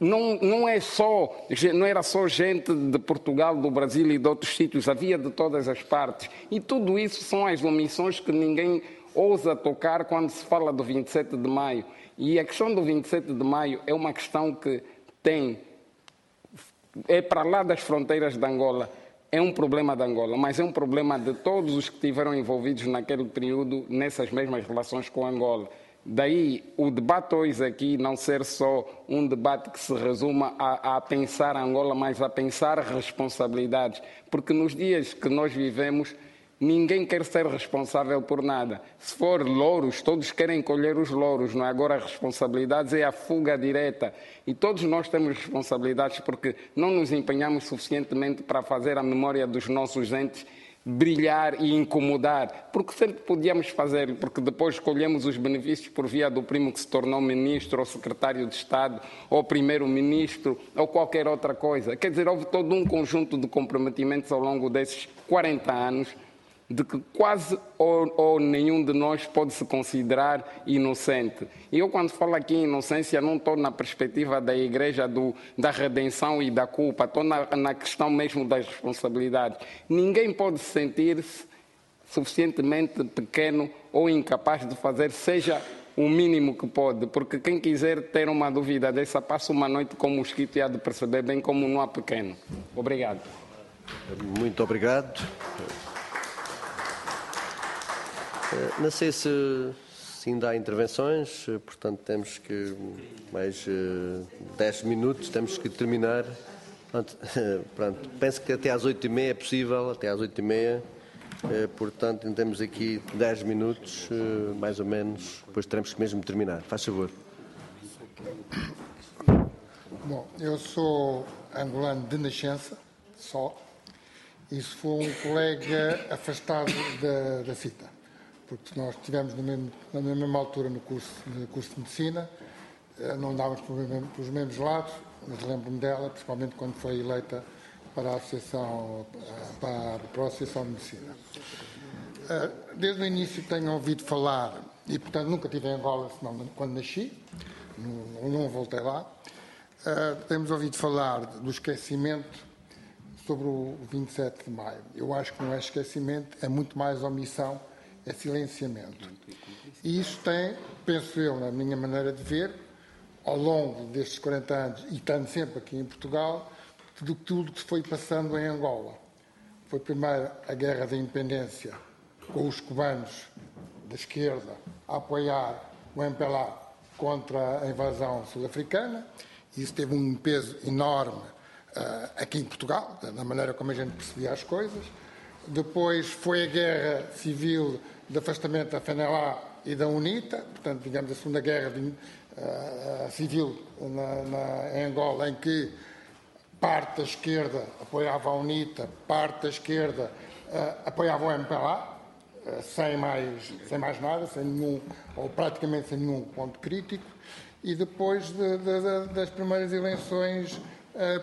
Speaker 14: Não, não, é só, não era só gente de Portugal, do Brasil e de outros sítios, havia de todas as partes. E tudo isso são as omissões que ninguém ousa tocar quando se fala do 27 de maio. E a questão do 27 de maio é uma questão que tem. é para lá das fronteiras de Angola. É um problema de Angola, mas é um problema de todos os que estiveram envolvidos naquele período nessas mesmas relações com Angola. Daí o debate hoje aqui não ser só um debate que se resuma a, a, pensar Angola, mas a pensar responsabilidades. Porque nos dias que nós vivemos, Ninguém quer ser responsável por nada. Se for louros, todos querem colher os louros, não é? Agora, as responsabilidades é a fuga direta. E todos nós temos responsabilidades porque não nos empenhamos suficientemente para fazer a memória dos nossos entes brilhar e incomodar, porque sempre podíamos fazer, porque depois escolhemos os benefícios por via do primo que se tornou ministro ou secretário de Estado ou primeiro-ministro ou qualquer outra coisa. Quer dizer, houve todo um conjunto de comprometimentos ao longo desses 40 anos de que quase ou, ou, nenhum de nós pode se considerar inocente. E eu, quando falo aqui em inocência, não estou na perspectiva da igreja do, da redenção e da culpa, estou na, na questão mesmo das responsabilidades. Ninguém pode sentir-se suficientemente pequeno ou incapaz de fazer, seja o mínimo que pode, porque quem quiser ter uma dúvida dessa, passa uma noite com mosquito e há de perceber bem como não há pequeno. Obrigado.
Speaker 1: Muito obrigado. Eh, não sei se, se ainda há intervenções, eh, portanto temos que mais 10 eh, minutos, temos que terminar. Pronto, penso que até às 8h30 é possível, até às 8h30. Portanto, temos aqui 10 minutos, mais ou menos, depois teremos que mesmo terminar. Faz favor.
Speaker 15: Bom, eu sou angolano de nascença, só. Isso foi um colega afastado da, da CITA porque nós estivemos na mesma altura no curso, curso de Medicina, eh, não andávamos pelos mesmos lados, mas lembro-me dela, principalmente quando foi eleita para a Associação, eh, para, para a Associação de Medicina. Eh, desde o início tenho ouvido falar, e portanto nunca estive em Angola, senão quando nasci, não voltei lá, temos ouvido falar do esquecimento sobre o 27 de maio. Eu acho que não é esquecimento, é muito mais omissão é silenciamento. E isso tem, penso eu, na minha maneira de ver, ao longo destes 40 anos, e estando sempre aqui em Portugal, de tudo que foi passando em Angola. Foi primeiro a guerra da independência, com os cubanos da esquerda a apoiar o MPLA contra a invasão sul-africana. Isso teve um peso enorme uh, aqui em Portugal, da maneira como a gente percebia as coisas. Depois foi a guerra civil de afastamento da FNLA e da UNITA, portanto, digamos, a Segunda Guerra de, uh, Civil na, na, em Angola, em que parte da esquerda apoiava a UNITA, parte da esquerda uh, apoiava o MPLA, uh, sem, mais, sem mais nada, sem nenhum, ou praticamente sem nenhum ponto crítico, e depois de, de, de, das primeiras eleições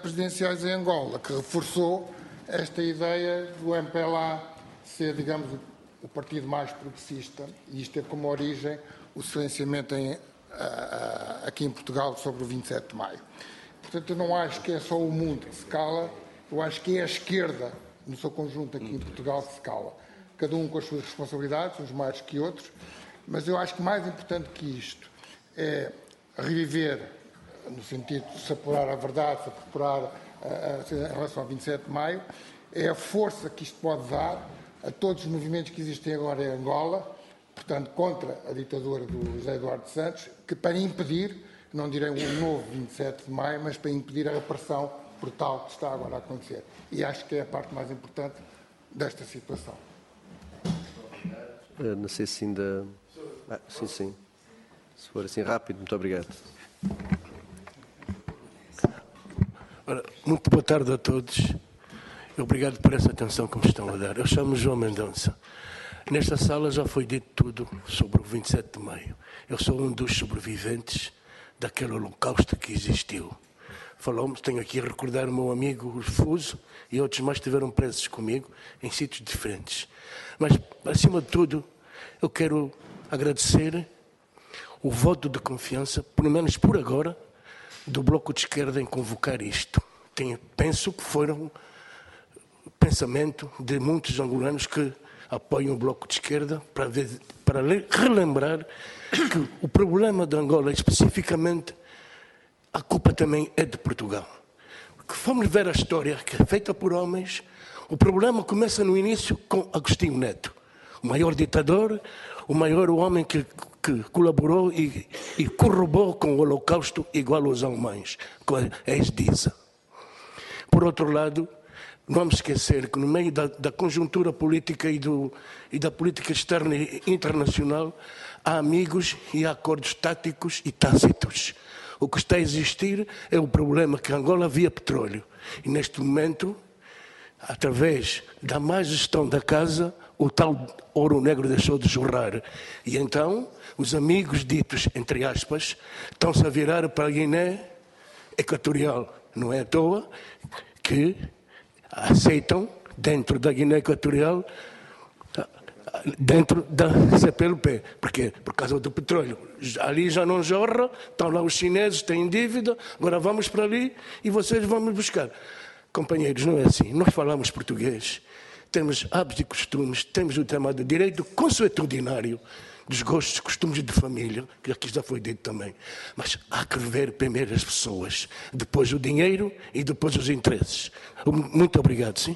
Speaker 15: presidenciais em Angola, que reforçou esta ideia do MPLA ser, digamos, o partido mais progressista, e isto teve como origem o silenciamento em, aqui em Portugal sobre o 27 de maio. Portanto, eu não acho que é só o mundo que se cala, eu acho que é a esquerda, no seu conjunto aqui em Portugal, que se cala. Cada um com as suas responsabilidades, uns mais que outros, mas eu acho que mais importante que isto é reviver, no sentido de se apurar a verdade, se apurar em relação ao 27 de maio, é a força que isto pode dar a todos os movimentos que existem agora em Angola, portanto, contra a ditadura do José Eduardo Santos, que para impedir, não direi um novo 27 de maio, mas para impedir a repressão brutal que está agora a acontecer. E acho que é a parte mais importante desta situação.
Speaker 1: Uh, não sei se ainda. Ah, sim, sim. Se for assim rápido, muito obrigado.
Speaker 16: Ora, muito boa tarde a todos. Obrigado por essa atenção que me estão a dar. Eu chamo João Mendonça. Nesta sala já foi dito tudo sobre o 27 de maio. Eu sou um dos sobreviventes daquele holocausto que existiu. Falamos, tenho aqui a recordar o meu amigo Fuso e outros mais estiveram presos comigo em sítios diferentes. Mas, acima de tudo, eu quero agradecer o voto de confiança, pelo menos por agora, do Bloco de Esquerda em convocar isto. Tenho, penso que foram pensamento de muitos angolanos que apoiem o Bloco de Esquerda para, para relembrar que o problema de Angola, especificamente, a culpa também é de Portugal. Porque fomos ver a história que é feita por homens, o problema começa no início com Agostinho Neto, o maior ditador, o maior homem que, que colaborou e, e corroborou com o Holocausto igual aos alemães, a ex-DISA. Por outro lado, vamos esquecer que no meio da, da conjuntura política e, do, e, da política externa e internacional há amigos e há acordos táticos e tácitos. O que está a existir é o problema que Angola via petróleo. E neste momento, através da má gestão da casa, o tal ouro negro deixou de jorrar. E então, os amigos ditos, entre aspas, estão-se a virar para a Guiné Equatorial. Não é à toa que aceitam, dentro da Guiné Equatorial, dentro da CPLP. Porquê? Por causa do petróleo. Ali já não jorra, estão lá os chineses, têm dívida, agora vamos para ali e vocês vão me buscar. Companheiros, não é assim. Nós falamos português, temos hábitos e costumes, temos o chamado direito consuetudinário dos gostos e costumes de família, que aqui já foi dito também. Mas há que ver primeiro as pessoas, depois o dinheiro e depois os interesses. Muito obrigado, sim.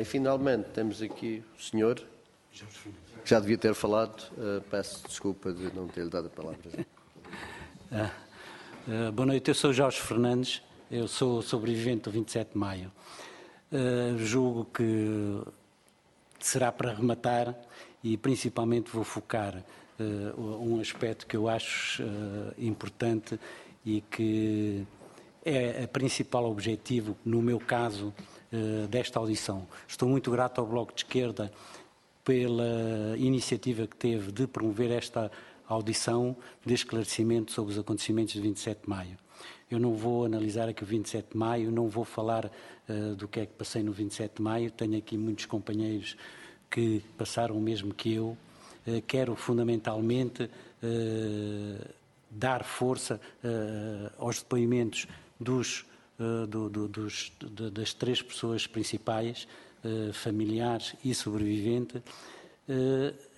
Speaker 1: E finalmente temos aqui o senhor, que já devia ter falado, uh, peço desculpa de não ter-lhe dado a palavra.
Speaker 17: Uh, uh, boa noite, eu sou Jorge Fernandes, eu sou sobrevivente do 27 de maio. julgo que será para rematar e principalmente vou focar um aspecto que eu acho importante e que é o principal objetivo, no meu caso, eh, desta audição. Estou muito grato ao Bloco de Esquerda pela iniciativa que teve de promover esta audição de esclarecimento sobre os acontecimentos de 27 de maio. Eu não vou analisar aqui o 27 de maio, não vou falar uh, do que é que passei no 27 de maio, tenho aqui muitos companheiros que passaram o mesmo que eu. Uh, quero fundamentalmente uh, dar força aos depoimentos dos do, do, dos, das três pessoas principais, familiares e sobrevivente,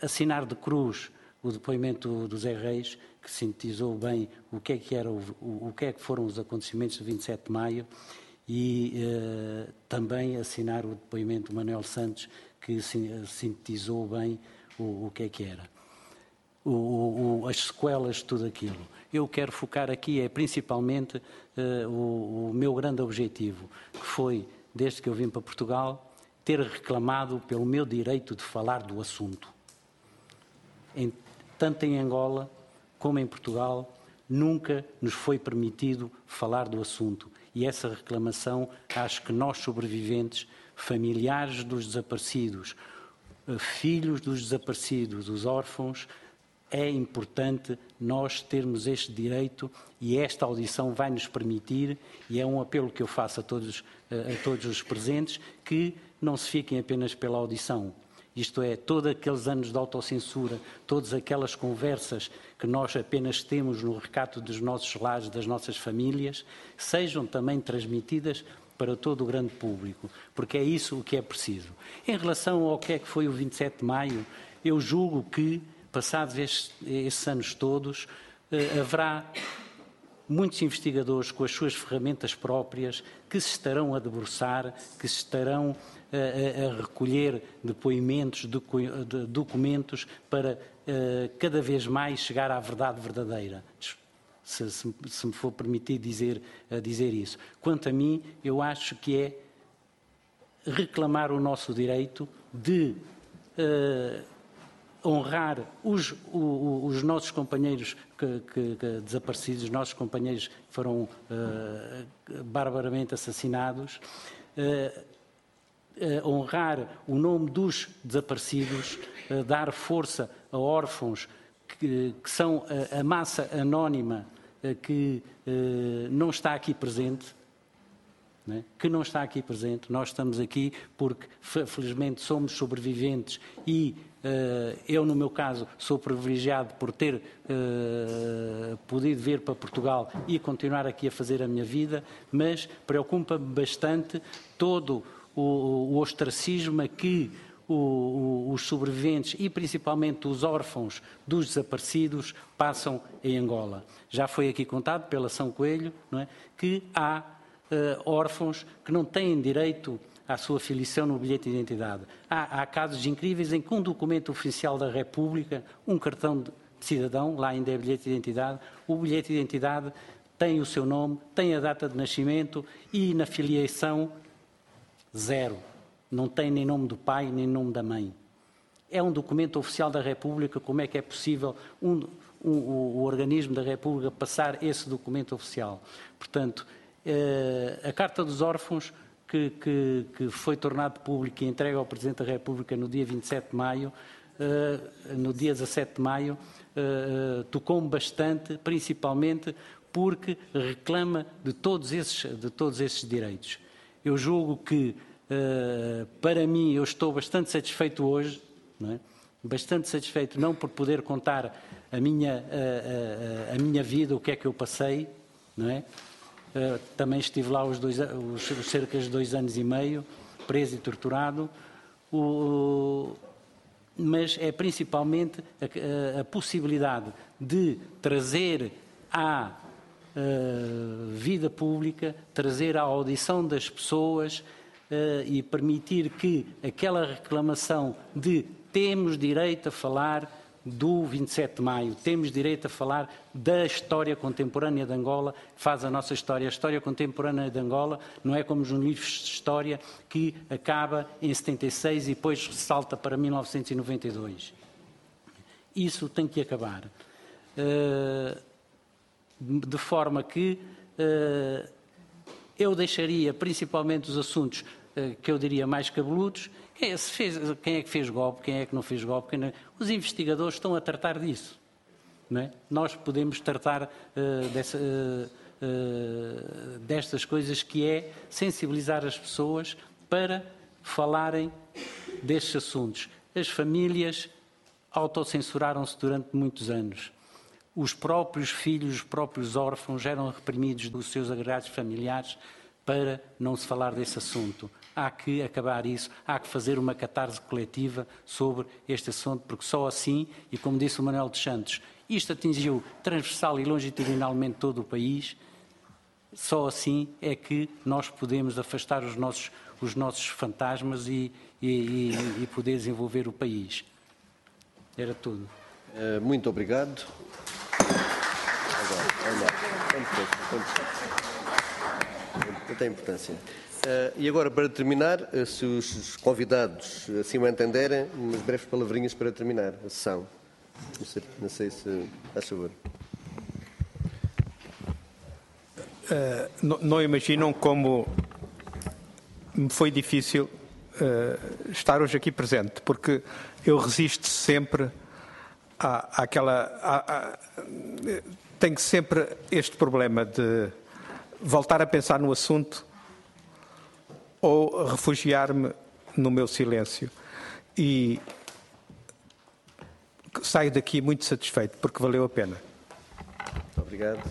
Speaker 17: assinar de cruz o depoimento do Zé Reis, que sintetizou bem o que é que, era o, o, que, é que foram os acontecimentos de 27 de maio, e também assinar o depoimento do Manuel Santos, que sintetizou bem o, o que é que era. O, o, as sequelas de tudo aquilo. Eu quero focar aqui é principalmente uh, o, o, meu grande objetivo, que foi, desde que eu vim para Portugal, ter reclamado pelo meu direito de falar do assunto. Em, tanto em Angola como em Portugal, nunca nos foi permitido falar do assunto. E essa reclamação, acho que nós sobreviventes, familiares dos desaparecidos, eh, filhos dos desaparecidos, os órfãos, é importante nós termos este direito e esta audição vai nos permitir, e é um apelo que eu faço a todos, a todos os presentes, que não se fiquem apenas pela audição. Isto é, todos aqueles anos de autocensura, todas aquelas conversas que nós apenas temos no recato dos nossos lares, das nossas famílias, sejam também transmitidas para todo o grande público, porque é isso o que é preciso. Em relação ao que é que foi o 27 de maio, eu julgo que passados estes, estes anos todos, eh, haverá muitos investigadores com as suas ferramentas próprias que se estarão a debruçar, que se estarão a, a recolher depoimentos, de, documentos para uh, cada vez mais chegar à verdade verdadeira. Se, se, se me for permitido dizer, uh, dizer isso. Quanto a mim, eu acho que é reclamar o nosso direito de uh, honrar os, os, nossos companheiros que, que, que, desaparecidos, os nossos companheiros que foram uh, barbaramente assassinados, uh, uh, honrar o nome dos desaparecidos, dar força a órfãos que, que são a, a, massa anónima que não está aqui presente. né, que não está aqui presente. Nós estamos aqui porque, felizmente, somos sobreviventes e eu, no meu caso, sou privilegiado por ter uh, podido vir para Portugal e continuar aqui a fazer a minha vida, mas preocupa-me bastante todo o, o ostracismo que o, o, os sobreviventes e principalmente os órfãos dos desaparecidos passam em Angola. Já foi aqui contado pela São Coelho é, que há uh, órfãos que não têm direito à sua filiação no bilhete de identidade. Há, há, casos incríveis em que um documento oficial da República, um cartão de cidadão, lá ainda é bilhete de identidade, o bilhete de identidade tem o seu nome, tem a data de nascimento e na filiação zero. Não tem nem nome do pai, nem nome da mãe. É um documento oficial da República, como é que é possível um, um, o, o organismo da República passar esse documento oficial? Portanto, eh, a Carta dos Órfãos, que, que, que, foi tornado público e entregue ao Presidente da República no dia 27 de maio, eh, no dia 17 de maio, eh, tocou-me bastante, principalmente porque reclama de todos esses, de todos esses direitos. Eu julgo que, para mim, eu estou bastante satisfeito hoje, é? bastante satisfeito, não por poder contar a minha, a, a, a minha vida, o que é que eu passei, não é? Eh, também estive lá os, dois, os, os cerca de dois anos e meio, preso e torturado. O, mas é principalmente a, a, possibilidade de trazer à uh, vida pública, trazer à audição das pessoas uh, e permitir que aquela reclamação de temos direito a falar do 27 de maio. Temos direito a falar da história contemporânea de Angola, que faz a nossa história. A história contemporânea de Angola não é como os livros de história que acaba em 76 e depois salta para 1992. Isso tem que acabar. Eh, de forma que eh, eu deixaria principalmente os assuntos eh, que eu diria mais cabeludos quem é, fez, quem é, que fez golpe, quem é que não fez golpe? Não... Os investigadores estão a tratar disso. É? Nós podemos tratar uh, dessa, uh, uh, destas coisas que é sensibilizar as pessoas para falarem destes assuntos. As famílias autocensuraram-se durante muitos anos. Os próprios filhos, os próprios órfãos eram reprimidos dos seus agregados familiares para não se falar desse assunto há que acabar isso, há que fazer uma catarse coletiva sobre este assunto, porque só assim, e como disse o Manuel dos Santos, isto atingiu transversal e longitudinalmente todo o país, só assim é que nós podemos afastar os nossos, os nossos fantasmas e, e, e poder desenvolver o país. Era tudo.
Speaker 1: Eh, muito obrigado. Não tem importância. Uh, e agora, para terminar, uh, se os convidados assim o entenderem, umas breves palavrinhas para terminar a sessão. Não sei, não sei se. Faz favor.
Speaker 2: Uh, não, não, imaginam como me foi difícil estar hoje aqui presente, porque eu resisto sempre à, àquela. À, à, tenho sempre este problema de voltar a pensar no assunto ou refugiar-me no meu silêncio. E saio daqui muito satisfeito, porque valeu a pena.
Speaker 1: Obrigado.